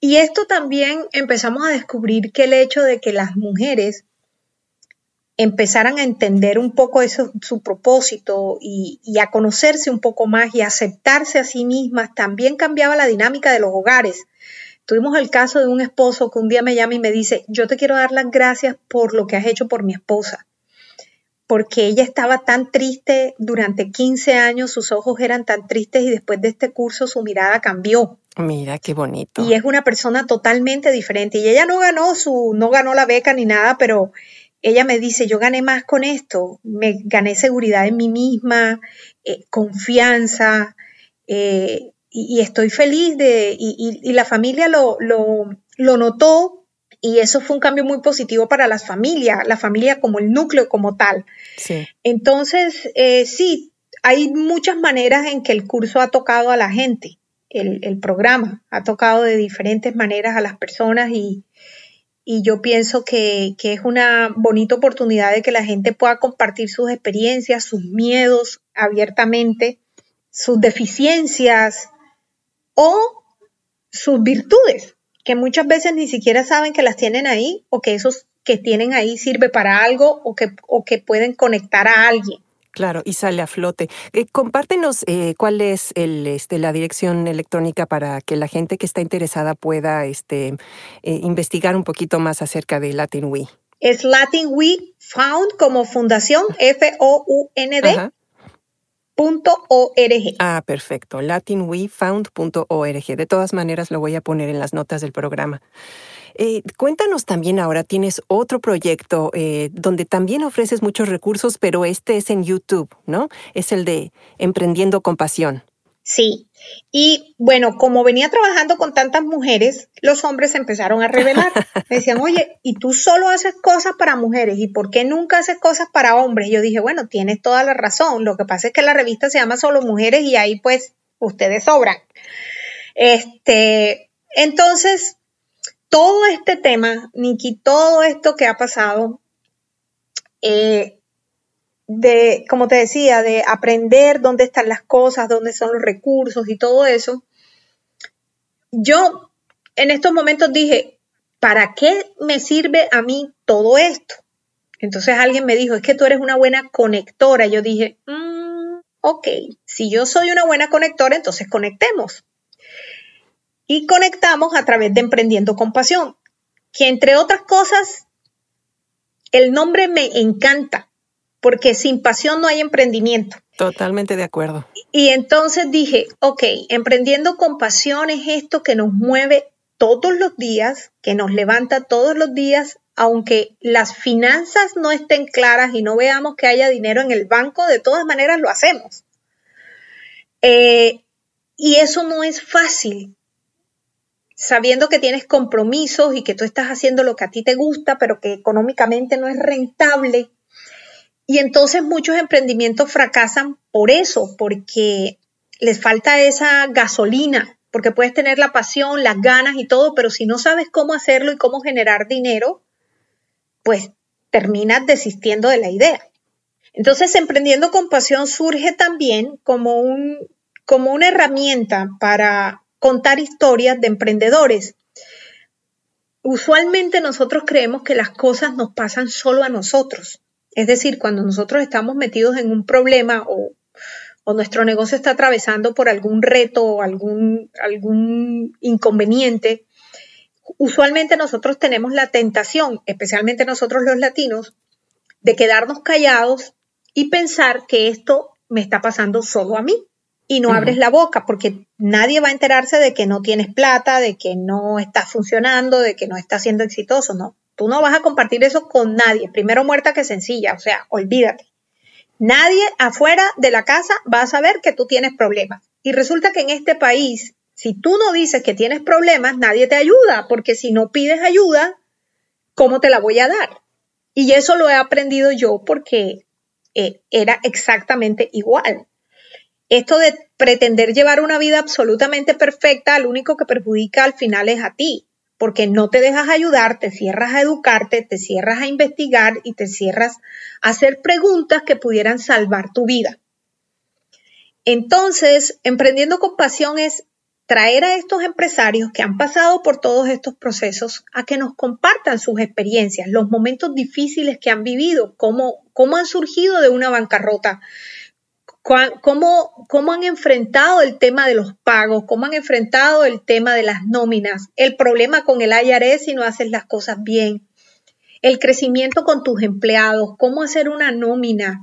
y esto también empezamos a descubrir que el hecho de que las mujeres empezaran a entender un poco eso, su propósito y, a conocerse un poco más y aceptarse a sí mismas, también cambiaba la dinámica de los hogares. Tuvimos el caso de un esposo que un día me llama y me dice, yo te quiero dar las gracias por lo que has hecho por mi esposa, porque ella estaba tan triste durante 15 años, sus ojos eran tan tristes y después de este curso su mirada cambió. Mira qué bonito. Y es una persona totalmente diferente. Y ella no ganó su, no ganó la beca ni nada, pero ella me dice, yo gané más con esto, me gané seguridad en mí misma, eh, confianza, eh, y, estoy feliz de, y, la familia lo, lo, lo, notó y eso fue un cambio muy positivo para las familias, la familia como el núcleo como tal. Sí. Entonces, eh, sí, hay muchas maneras en que el curso ha tocado a la gente, el, el programa ha tocado de diferentes maneras a las personas y, y yo pienso que, es una bonita oportunidad de que la gente pueda compartir sus experiencias, sus miedos abiertamente, sus deficiencias o sus virtudes, que muchas veces ni siquiera saben que las tienen ahí o que esos que tienen ahí sirve para algo o que, o que pueden conectar a alguien. Claro, y sale a flote. Eh, compártenos eh, cuál es el, este, la dirección electrónica para que la gente que está interesada pueda este, eh, investigar un poquito más acerca de Latin We. Es Latin We Found como fundación F-O-U-N-D. .org. Ah, perfecto. latinwefound.org. De todas maneras, lo voy a poner en las notas del programa. Eh, cuéntanos también ahora, tienes otro proyecto eh, donde también ofreces muchos recursos, pero este es en YouTube, ¿no? Es el de Emprendiendo con Pasión. Sí, y bueno, como venía trabajando con tantas mujeres, los hombres empezaron a revelar. <laughs> Me decían, oye, ¿y tú solo haces cosas para mujeres? ¿Y por qué nunca haces cosas para hombres? Yo dije, bueno, tienes toda la razón. Lo que pasa es que la revista se llama Solo Mujeres y ahí pues ustedes sobran. Este, entonces, todo este tema, Nikki, todo esto que ha pasado, eh, de, como te decía, de aprender dónde están las cosas, dónde son los recursos y todo eso, yo en estos momentos dije, ¿para qué me sirve a mí todo esto? Entonces alguien me dijo, es que tú eres una buena conectora. Yo dije, mm, ok, si yo soy una buena conectora, entonces conectemos y conectamos a través de Emprendiendo con Pasión, que entre otras cosas, el nombre me encanta, porque sin pasión no hay emprendimiento. Totalmente de acuerdo. Y entonces dije, ok, emprendiendo con pasión es esto que nos mueve todos los días, que nos levanta todos los días, aunque las finanzas no estén claras y no veamos que haya dinero en el banco, de todas maneras lo hacemos. Eh, y eso no es fácil, sabiendo que tienes compromisos y que tú estás haciendo lo que a ti te gusta, pero que económicamente no es rentable. Y entonces muchos emprendimientos fracasan por eso, porque les falta esa gasolina, porque puedes tener la pasión, las ganas y todo, pero si no sabes cómo hacerlo y cómo generar dinero, pues terminas desistiendo de la idea. Entonces, emprendiendo con pasión surge también como, un, como una herramienta para contar historias de emprendedores. Usualmente nosotros creemos que las cosas nos pasan solo a nosotros. Es decir, cuando nosotros estamos metidos en un problema o, nuestro negocio está atravesando por algún reto o algún, algún inconveniente, usualmente nosotros tenemos la tentación, especialmente nosotros los latinos, de quedarnos callados y pensar que esto me está pasando solo a mí. Y no abres la boca porque nadie va a enterarse de que no tienes plata, de que no estás funcionando, de que no estás siendo exitoso, ¿no? Tú no vas a compartir eso con nadie. Primero muerta que sencilla, o sea, olvídate. Nadie afuera de la casa va a saber que tú tienes problemas. Y resulta que en este país, si tú no dices que tienes problemas, nadie te ayuda, porque si no pides ayuda, ¿cómo te la voy a dar? Y eso lo he aprendido yo porque eh, era exactamente igual esto de pretender llevar una vida absolutamente perfecta, lo único que perjudica al final es a ti, porque no te dejas ayudar, te cierras a educarte, te cierras a investigar y te cierras a hacer preguntas que pudieran salvar tu vida. Entonces, emprendiendo con pasión es traer a estos empresarios que han pasado por todos estos procesos a que nos compartan sus experiencias, los momentos difíciles que han vivido, cómo, cómo han surgido de una bancarrota, cómo, cómo han enfrentado el tema de los pagos, cómo han enfrentado el tema de las nóminas, el problema con el IRS si no haces las cosas bien, el crecimiento con tus empleados, cómo hacer una nómina,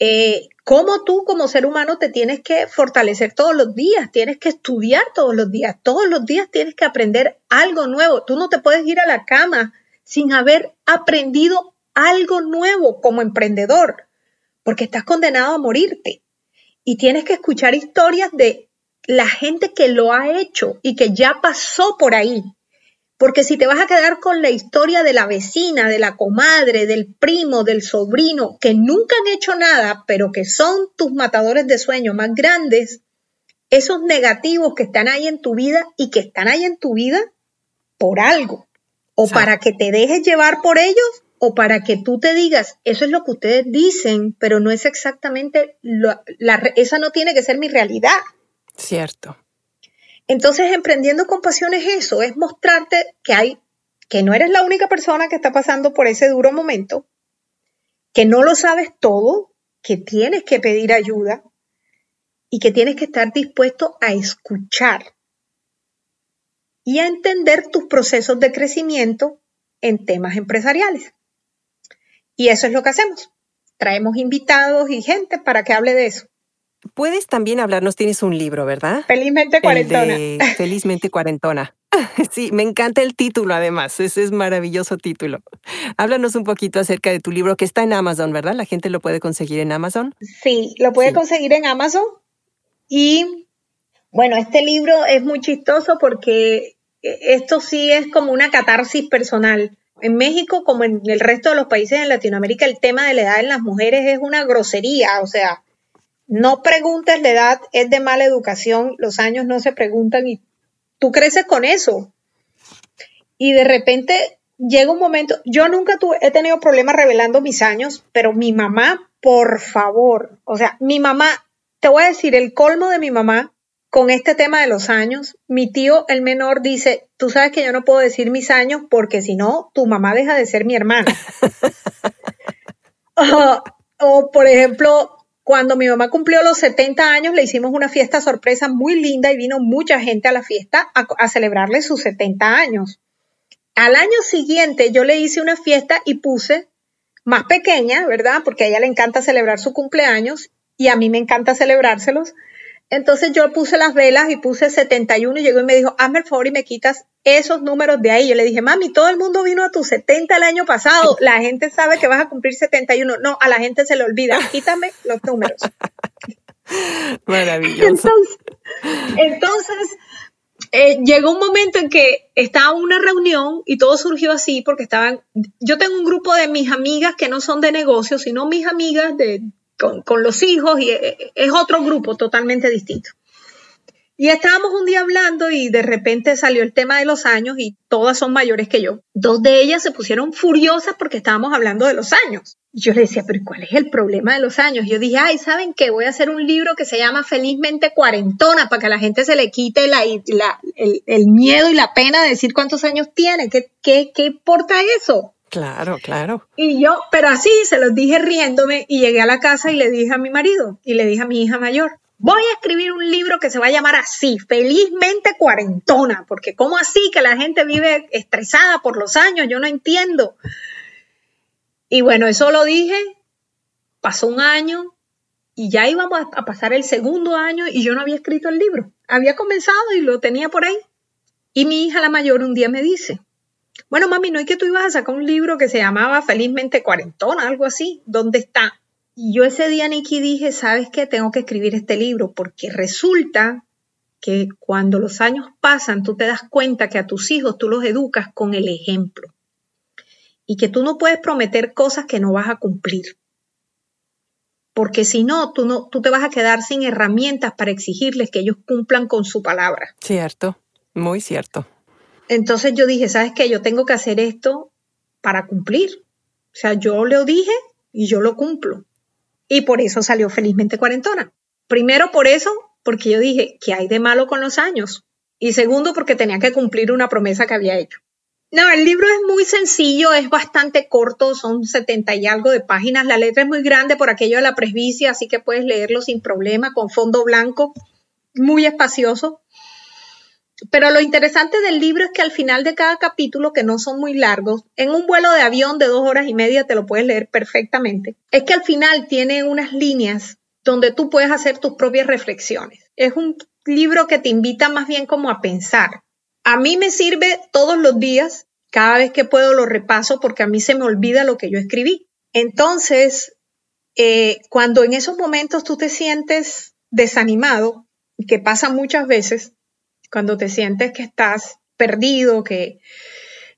eh, cómo tú como ser humano te tienes que fortalecer todos los días, tienes que estudiar todos los días, todos los días tienes que aprender algo nuevo. Tú no te puedes ir a la cama sin haber aprendido algo nuevo como emprendedor, porque estás condenado a morirte y tienes que escuchar historias de la gente que lo ha hecho y que ya pasó por ahí. Porque si te vas a quedar con la historia de la vecina, de la comadre, del primo, del sobrino, que nunca han hecho nada, pero que son tus matadores de sueño más grandes, esos negativos que están ahí en tu vida y que están ahí en tu vida por algo, o para que te dejes llevar por ellos, o para que tú te digas, eso es lo que ustedes dicen, pero no es exactamente, la, esa no tiene que ser mi realidad. Cierto. Entonces, emprendiendo con pasión es eso, es mostrarte que hay, que no eres la única persona que está pasando por ese duro momento, que no lo sabes todo, que tienes que pedir ayuda y que tienes que estar dispuesto a escuchar y a entender tus procesos de crecimiento en temas empresariales. Y eso es lo que hacemos. Traemos invitados y gente para que hable de eso. Puedes también hablarnos, tienes un libro, ¿verdad? Felizmente cuarentona. <laughs> Felizmente cuarentona. <laughs> Sí, me encanta el título además, ese es maravilloso título. Háblanos un poquito acerca de tu libro que está en Amazon, ¿verdad? ¿La gente lo puede conseguir en Amazon? Sí, lo puede conseguir en Amazon. Y bueno, este libro es muy chistoso porque esto sí es como una catarsis personal. En México, como en el resto de los países de Latinoamérica, el tema de la edad en las mujeres es una grosería. O sea, no preguntes la edad, es de mala educación, los años no se preguntan y tú creces con eso. Y de repente llega un momento, yo nunca tuve, he tenido problemas revelando mis años, pero mi mamá, por favor, o sea, mi mamá, te voy a decir, el colmo de mi mamá con este tema de los años, mi tío, el menor, dice, tú sabes que yo no puedo decir mis años porque si no, tu mamá deja de ser mi hermana. <laughs> o, por ejemplo, cuando mi mamá cumplió los 70 años, le hicimos una fiesta sorpresa muy linda y vino mucha gente a la fiesta a, a celebrarle sus 70 años. Al año siguiente yo le hice una fiesta y puse más pequeña, ¿verdad? Porque a ella le encanta celebrar su cumpleaños y a mí me encanta celebrárselos. Entonces yo puse las velas y puse 71 y llegó y me dijo, hazme el favor y me quitas esos números de ahí. Yo le dije, mami, todo el mundo vino a tu 70 el año pasado. La gente sabe que vas a cumplir 71. No, a la gente se le olvida. Quítame los números. <laughs> Maravilloso. Entonces, eh, llegó un momento en que estaba una reunión y todo surgió así porque estaban, yo tengo un grupo de mis amigas que no son de negocios, sino mis amigas de con, los hijos y es otro grupo totalmente distinto. Y estábamos un día hablando y de repente salió el tema de los años y todas son mayores que yo. Dos de ellas se pusieron furiosas porque estábamos hablando de los años. Y yo le decía, pero ¿cuál es el problema de los años? Yo dije, ay, ¿saben qué? Voy a hacer un libro que se llama Felizmente Cuarentona para que a la gente se le quite la, el, miedo y la pena de decir cuántos años tiene. ¿Qué, qué, qué importa eso? Claro, claro. Y yo, pero así se los dije riéndome y llegué a la casa y le dije a mi marido y le dije a mi hija mayor, voy a escribir un libro que se va a llamar así, felizmente cuarentona, porque ¿cómo así que la gente vive estresada por los años? Yo no entiendo. Y bueno, eso lo dije, pasó un año y ya íbamos a pasar el segundo año y yo no había escrito el libro. Había comenzado y lo tenía por ahí. Y mi hija la mayor un día me dice, bueno, mami, ¿no es que tú ibas a sacar un libro que se llamaba Felizmente Cuarentona, algo así? ¿Dónde está? Y yo ese día, Nikki, dije, ¿sabes qué? Tengo que escribir este libro porque resulta que cuando los años pasan, tú te das cuenta que a tus hijos tú los educas con el ejemplo y que tú no puedes prometer cosas que no vas a cumplir. Porque si no, tú no, tú te vas a quedar sin herramientas para exigirles que ellos cumplan con su palabra. Cierto, muy cierto. Entonces yo dije, ¿sabes qué? Yo tengo que hacer esto para cumplir. O sea, yo lo dije y yo lo cumplo. Y por eso salió felizmente cuarentona. Primero por eso, porque yo dije, ¿qué hay de malo con los años? Y segundo, porque tenía que cumplir una promesa que había hecho. No, el libro es muy sencillo, es bastante corto, son setenta y algo de páginas. La letra es muy grande por aquello de la presbicia, así que puedes leerlo sin problema, con fondo blanco, muy espacioso. Pero lo interesante del libro es que al final de cada capítulo, que no son muy largos, en un vuelo de avión de dos horas y media te lo puedes leer perfectamente, es que al final tiene unas líneas donde tú puedes hacer tus propias reflexiones. Es un libro que te invita más bien como a pensar. A mí me sirve todos los días, cada vez que puedo lo repaso porque a mí se me olvida lo que yo escribí. Entonces, eh, cuando en esos momentos tú te sientes desanimado, que pasa muchas veces, cuando te sientes que estás perdido, que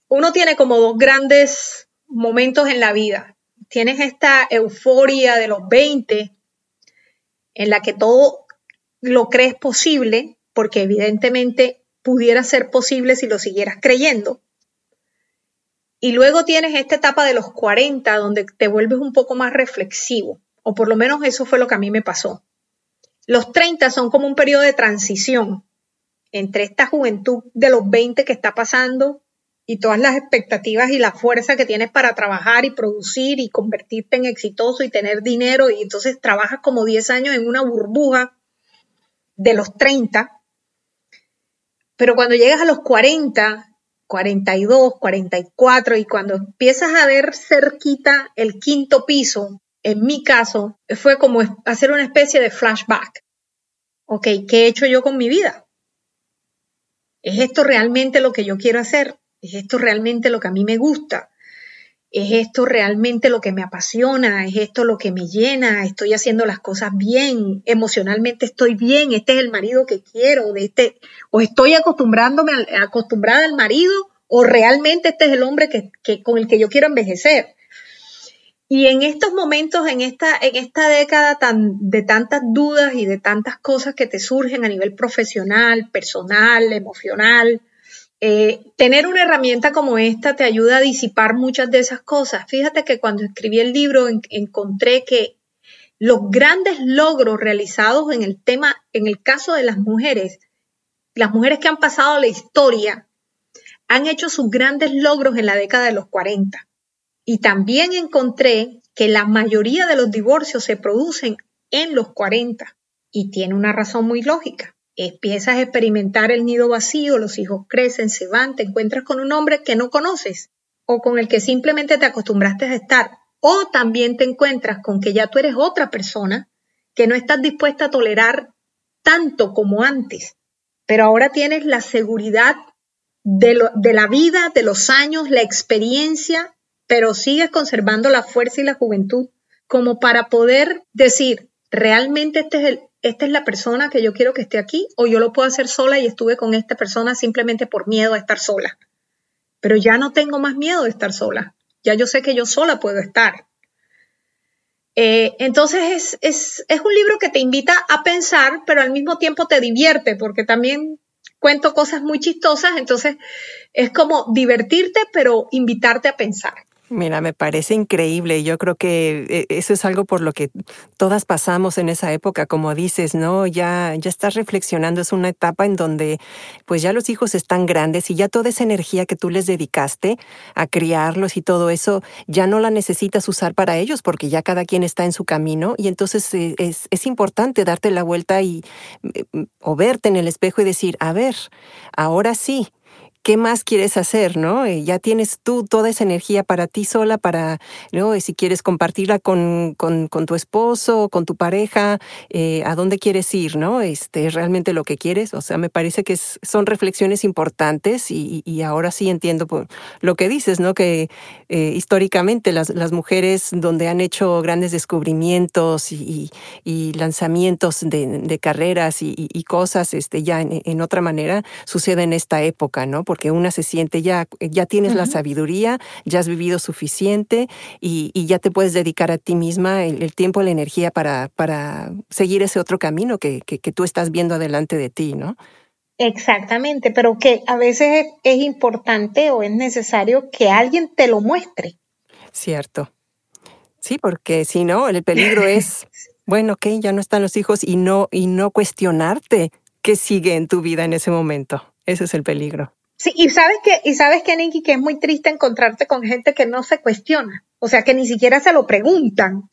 uno tiene como dos grandes momentos en la vida. Tienes esta euforia de los 20 en la que todo lo crees posible, porque evidentemente pudiera ser posible si lo siguieras creyendo. Y luego tienes esta etapa de los 40 donde te vuelves un poco más reflexivo, o por lo menos eso fue lo que a mí me pasó. Los 30 son como un periodo de transición entre esta juventud de los 20 que está pasando y todas las expectativas y la fuerza que tienes para trabajar y producir y convertirte en exitoso y tener dinero y entonces trabajas como 10 años en una burbuja de los 30, pero cuando llegas a los 40, 42, 44 y cuando empiezas a ver cerquita el quinto piso, en mi caso, fue como hacer una especie de flashback. Ok, ¿qué he hecho yo con mi vida? ¿Es esto realmente lo que yo quiero hacer? ¿Es esto realmente lo que a mí me gusta? ¿Es esto realmente lo que me apasiona? ¿Es esto lo que me llena? ¿Estoy haciendo las cosas bien? ¿Emocionalmente estoy bien? ¿Este es el marido que quiero? ¿De este, ¿O estoy acostumbrándome acostumbrada al marido? ¿O realmente este es el hombre que, con el que yo quiero envejecer? Y en estos momentos, en esta, en esta década tan, de tantas dudas y de tantas cosas que te surgen a nivel profesional, personal, emocional, eh, tener una herramienta como esta te ayuda a disipar muchas de esas cosas. Fíjate que cuando escribí el libro encontré que los grandes logros realizados en el tema, en el caso de las mujeres, las mujeres que han pasado la historia, han hecho sus grandes logros en la década de los 40. Y también encontré que la mayoría de los divorcios se producen en los 40 y tiene una razón muy lógica. Empiezas a experimentar el nido vacío, los hijos crecen, se van, te encuentras con un hombre que no conoces o con el que simplemente te acostumbraste a estar. O también te encuentras con que ya tú eres otra persona que no estás dispuesta a tolerar tanto como antes, pero ahora tienes la seguridad de, de la vida, de los años, la experiencia pero sigues conservando la fuerza y la juventud como para poder decir, realmente este es el, esta es la persona que yo quiero que esté aquí o yo lo puedo hacer sola y estuve con esta persona simplemente por miedo a estar sola. Pero ya no tengo más miedo de estar sola. Ya yo sé que yo sola puedo estar. Eh, entonces es, es un libro que te invita a pensar, pero al mismo tiempo te divierte, porque también cuento cosas muy chistosas, entonces es como divertirte, pero invitarte a pensar. Mira, me parece increíble yo creo que eh, eso es algo por lo que todas pasamos en esa época, como dices, ¿no? Ya, ya estás reflexionando, es una etapa en donde pues ya los hijos están grandes y ya toda esa energía que tú les dedicaste a criarlos y todo eso, ya no la necesitas usar para ellos porque ya cada quien está en su camino y entonces eh, es, es importante darte la vuelta y eh, o verte en el espejo y decir, a ver, ahora sí, ¿qué más quieres hacer, no? Eh, ya tienes tú toda esa energía para ti sola, para, ¿no? si quieres compartirla con, con, tu esposo, con tu pareja, eh, ¿a dónde quieres ir, no? Este, ¿Es realmente lo que quieres? O sea, me parece que son reflexiones importantes y, ahora sí entiendo lo que dices, ¿no? Que eh, históricamente las, las mujeres donde han hecho grandes descubrimientos y, lanzamientos de, carreras y, cosas este, ya en, otra manera, sucede en esta época, ¿no? Porque una se siente ya, ya tienes la sabiduría, ya has vivido suficiente y, ya te puedes dedicar a ti misma el, tiempo, la energía para, para seguir ese otro camino que, que, tú estás viendo adelante de ti, ¿no? Exactamente, pero que a veces es importante o es necesario que alguien te lo muestre. Cierto. Sí, porque si no, el peligro es, <laughs> bueno, ok, ya no están los hijos y no, y no cuestionarte qué sigue en tu vida en ese momento. Ese es el peligro. Y sabes que, y sabes que, que es muy triste encontrarte con gente que no se cuestiona, o sea, que ni siquiera se lo preguntan.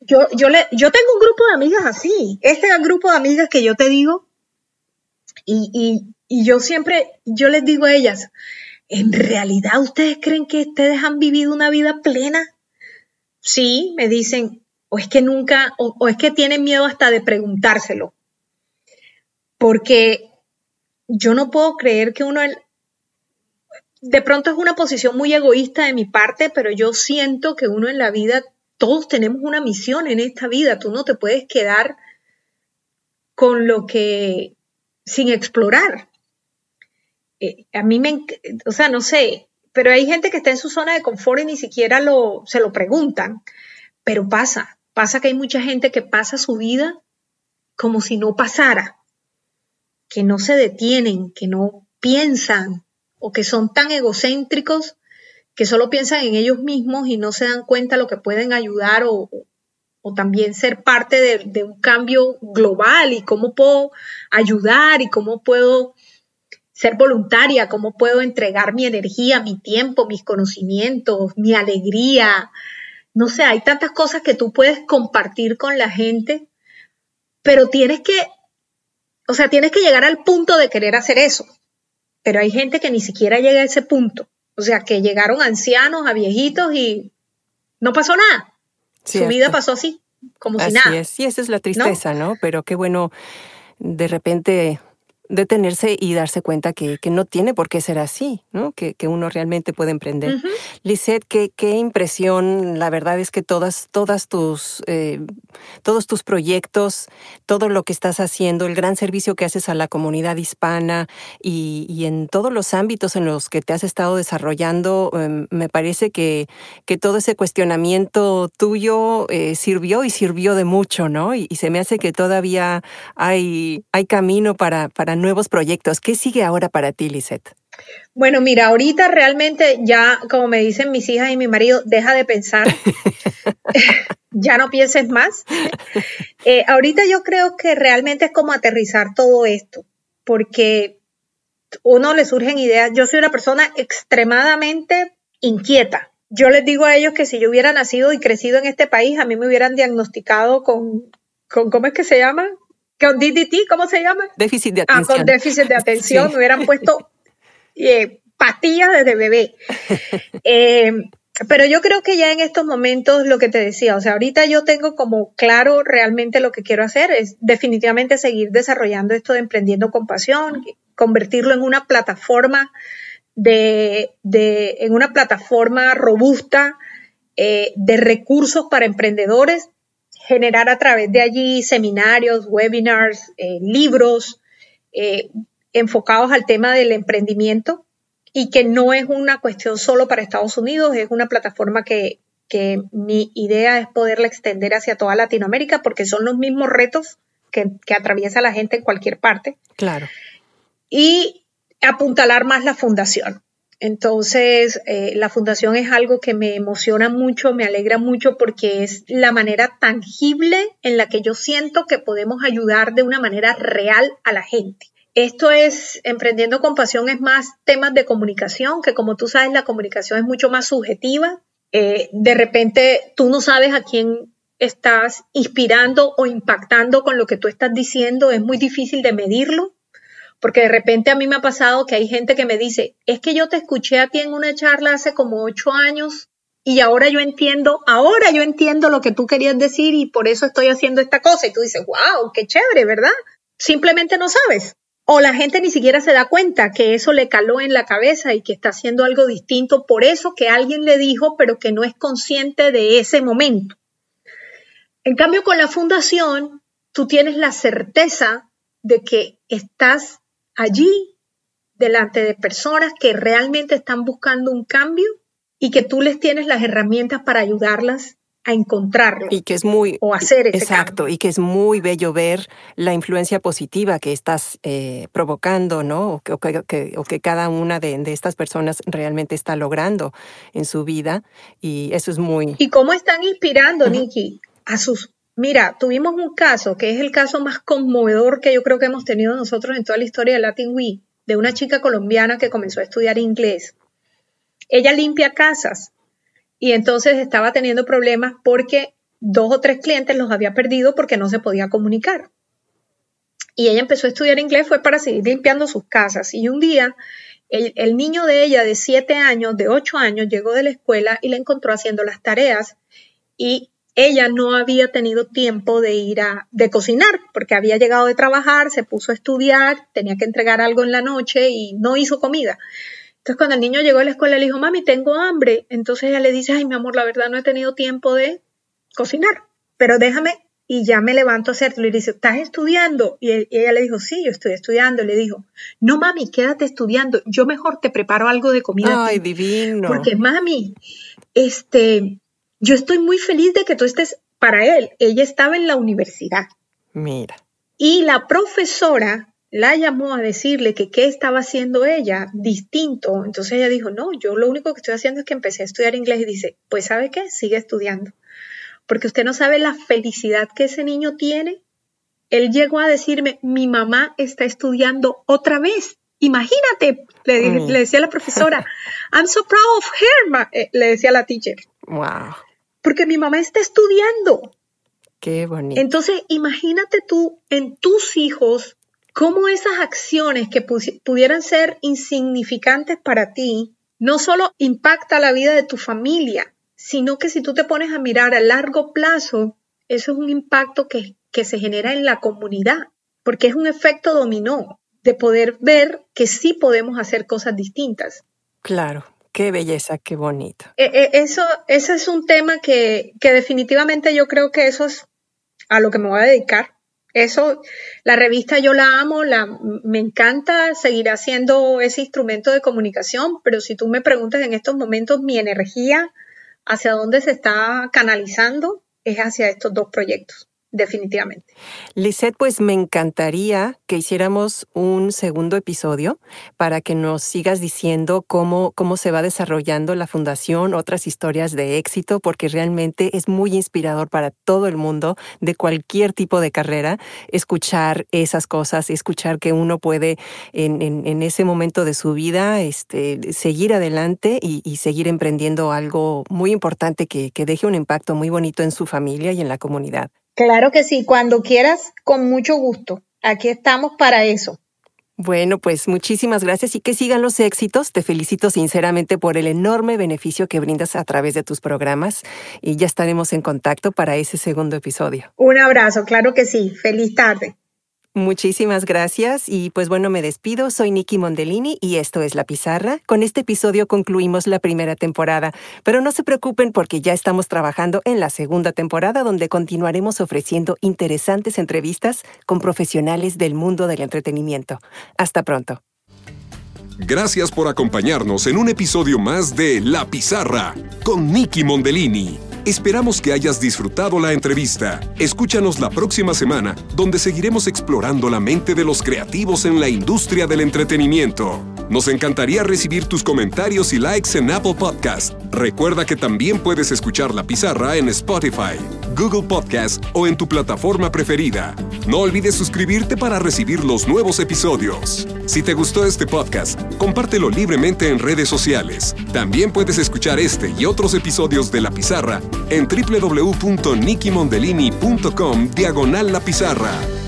Yo, yo, le, yo tengo un grupo de amigas así, este es el grupo de amigas que yo te digo, y, y, y yo siempre, yo les digo a ellas, ¿en realidad ustedes creen que ustedes han vivido una vida plena? Sí, me dicen, o es que nunca, o, es que tienen miedo hasta de preguntárselo. Porque yo no puedo creer que uno, de pronto es una posición muy egoísta de mi parte, pero yo siento que uno en la vida, todos tenemos una misión en esta vida, tú no te puedes quedar con lo que, sin explorar. Eh, a mí me, o sea, no sé, pero hay gente que está en su zona de confort y ni siquiera lo, se lo preguntan. Pero pasa, pasa que hay mucha gente que pasa su vida como si no pasara, que no se detienen, que no piensan o que son tan egocéntricos que solo piensan en ellos mismos y no se dan cuenta lo que pueden ayudar o, o también ser parte de, de, un cambio global y cómo puedo ayudar y cómo puedo ser voluntaria, cómo puedo entregar mi energía, mi tiempo, mis conocimientos, mi alegría. No sé, hay tantas cosas que tú puedes compartir con la gente, pero tienes que, o sea, tienes que llegar al punto de querer hacer eso. Pero hay gente que ni siquiera llega a ese punto. O sea, que llegaron ancianos, a viejitos y no pasó nada. Su vida pasó así, como si nada. Es. Sí, esa es la tristeza, ¿no? Pero qué bueno de repente detenerse y darse cuenta que, que, no tiene por qué ser así, ¿no? Que, que uno realmente puede emprender. Lisette, qué, qué, impresión, la verdad es que todas, todas tus, eh, todos tus proyectos, todo lo que estás haciendo, el gran servicio que haces a la comunidad hispana y, y en todos los ámbitos en los que te has estado desarrollando, em, me parece que, que todo ese cuestionamiento tuyo eh, sirvió y sirvió de mucho, ¿no? Y, y, se me hace que todavía hay, hay camino para, para nuevos proyectos. ¿Qué sigue ahora para ti, Lisette? Bueno, mira, ahorita realmente ya, como me dicen mis hijas y mi marido, deja de pensar. <laughs> <laughs> ya no pienses más. Eh, ahorita yo creo que realmente es como aterrizar todo esto, porque uno le surgen ideas. Yo soy una persona extremadamente inquieta. Yo les digo a ellos que si yo hubiera nacido y crecido en este país, a mí me hubieran diagnosticado con, con ¿cómo es que se llama? Con DDT, ¿cómo se llama? Déficit de atención. Ah, con déficit de <laughs> atención, me hubieran puesto eh, pastillas desde bebé. <laughs> Eh, pero yo creo que ya en estos momentos, lo que te decía, o sea, ahorita yo tengo como claro realmente lo que quiero hacer, es definitivamente seguir desarrollando esto de emprendiendo con pasión, convertirlo en una plataforma de, de en una plataforma robusta eh, de recursos para emprendedores generar a través de allí seminarios, webinars, eh, libros eh, enfocados al tema del emprendimiento y que no es una cuestión solo para Estados Unidos, es una plataforma que, que mi idea es poderla extender hacia toda Latinoamérica porque son los mismos retos que, que atraviesa la gente en cualquier parte. Claro. Y apuntalar más la fundación. Entonces, eh, la fundación es algo que me emociona mucho, me alegra mucho porque es la manera tangible en la que yo siento que podemos ayudar de una manera real a la gente. Esto es, emprendiendo con pasión, es más temas de comunicación, que como tú sabes, la comunicación es mucho más subjetiva. Eh, de repente, tú no sabes a quién estás inspirando o impactando con lo que tú estás diciendo, es muy difícil de medirlo Porque de repente a mí me ha pasado que hay gente que me dice, es que yo te escuché a ti en una charla hace como ocho años y ahora yo entiendo, ahora yo entiendo lo que tú querías decir y por eso estoy haciendo esta cosa. Y tú dices, wow, qué chévere, ¿verdad? Simplemente no sabes. O la gente ni siquiera se da cuenta que eso le caló en la cabeza y que está haciendo algo distinto por eso que alguien le dijo, pero que no es consciente de ese momento. En cambio, con la fundación, tú tienes la certeza de que estás allí delante de personas que realmente están buscando un cambio y que tú les tienes las herramientas para ayudarlas a encontrarlo y que es muy o hacer ese exacto y que es muy bello ver la influencia positiva que estás eh, provocando no o que, o que, cada una de, estas personas realmente está logrando en su vida y eso es muy y cómo están inspirando Nikki a sus mira tuvimos un caso que es el caso más conmovedor que yo creo que hemos tenido nosotros en toda la historia de Latin Week de una chica colombiana que comenzó a estudiar inglés ella limpia casas y entonces estaba teniendo problemas porque dos o tres clientes los había perdido porque no se podía comunicar. Y ella empezó a estudiar inglés fue para seguir limpiando sus casas. Y un día el, niño de ella de siete años, de ocho años, llegó de la escuela y la encontró haciendo las tareas y ella no había tenido tiempo de ir a de cocinar porque había llegado de trabajar, se puso a estudiar, tenía que entregar algo en la noche y no hizo comida. Entonces cuando el niño llegó a la escuela le dijo, mami, tengo hambre. Entonces ella le dice, ay, mi amor, la verdad no he tenido tiempo de cocinar, pero déjame y ya me levanto a hacerlo. Y le dice, ¿estás estudiando? Y, ella le dijo, sí, yo estoy estudiando. Y le dijo, no, mami, quédate estudiando. Yo mejor te preparo algo de comida. Ay, divino. Porque, mami, este, yo estoy muy feliz de que tú estés para él. Ella estaba en la universidad. Mira. Y la profesora la llamó a decirle que qué estaba haciendo ella distinto. Entonces ella dijo, no, yo lo único que estoy haciendo es que empecé a estudiar inglés y dice, pues sabe qué, sigue estudiando. Porque usted no sabe la felicidad que ese niño tiene. Él llegó a decirme, mi mamá está estudiando otra vez. Imagínate, le, mm. decía la profesora, <laughs> I'm so proud of her, eh, le decía la teacher. Wow. Porque mi mamá está estudiando. Qué bonito. Entonces, imagínate tú en tus hijos cómo esas acciones que pudieran ser insignificantes para ti, no solo impacta la vida de tu familia, sino que si tú te pones a mirar a largo plazo, eso es un impacto que, que se genera en la comunidad, porque es un efecto dominó de poder ver que sí podemos hacer cosas distintas. Claro, Qué belleza, qué bonito. E, e, eso, ese es un tema que, que, definitivamente yo creo que eso es a lo que me voy a dedicar. Eso, la revista yo la amo, la, me encanta seguir haciendo ese instrumento de comunicación, pero si tú me preguntas en estos momentos mi energía, hacia dónde se está canalizando, es hacia estos dos proyectos definitivamente. Lisette, pues me encantaría que hiciéramos un segundo episodio para que nos sigas diciendo cómo, cómo se va desarrollando la fundación, otras historias de éxito, porque realmente es muy inspirador para todo el mundo de cualquier tipo de carrera escuchar esas cosas, escuchar que uno puede en, ese momento de su vida este, seguir adelante y, seguir emprendiendo algo muy importante que deje un impacto muy bonito en su familia y en la comunidad. Claro que sí, cuando quieras, con mucho gusto. Aquí estamos para eso. Bueno, pues muchísimas gracias y que sigan los éxitos. Te felicito sinceramente por el enorme beneficio que brindas a través de tus programas y ya estaremos en contacto para ese segundo episodio. Un abrazo, claro que sí. Feliz tarde. Muchísimas gracias y pues bueno, me despido. Soy Nikki Mondellini y esto es La Pizarra. Con este episodio concluimos la primera temporada, pero no se preocupen porque ya estamos trabajando en la segunda temporada donde continuaremos ofreciendo interesantes entrevistas con profesionales del mundo del entretenimiento. Hasta pronto. Gracias por acompañarnos en un episodio más de La Pizarra con Nikki Mondellini. Esperamos que hayas disfrutado la entrevista. Escúchanos la próxima semana, donde seguiremos explorando la mente de los creativos en la industria del entretenimiento. Nos encantaría recibir tus comentarios y likes en Apple Podcast. Recuerda que también puedes escuchar La Pizarra en Spotify, Google Podcast o en tu plataforma preferida. No olvides suscribirte para recibir los nuevos episodios. Si te gustó este podcast, compártelo libremente en redes sociales. También puedes escuchar este y otros episodios de La Pizarra en www.nikimondellini.com diagonal La Pizarra.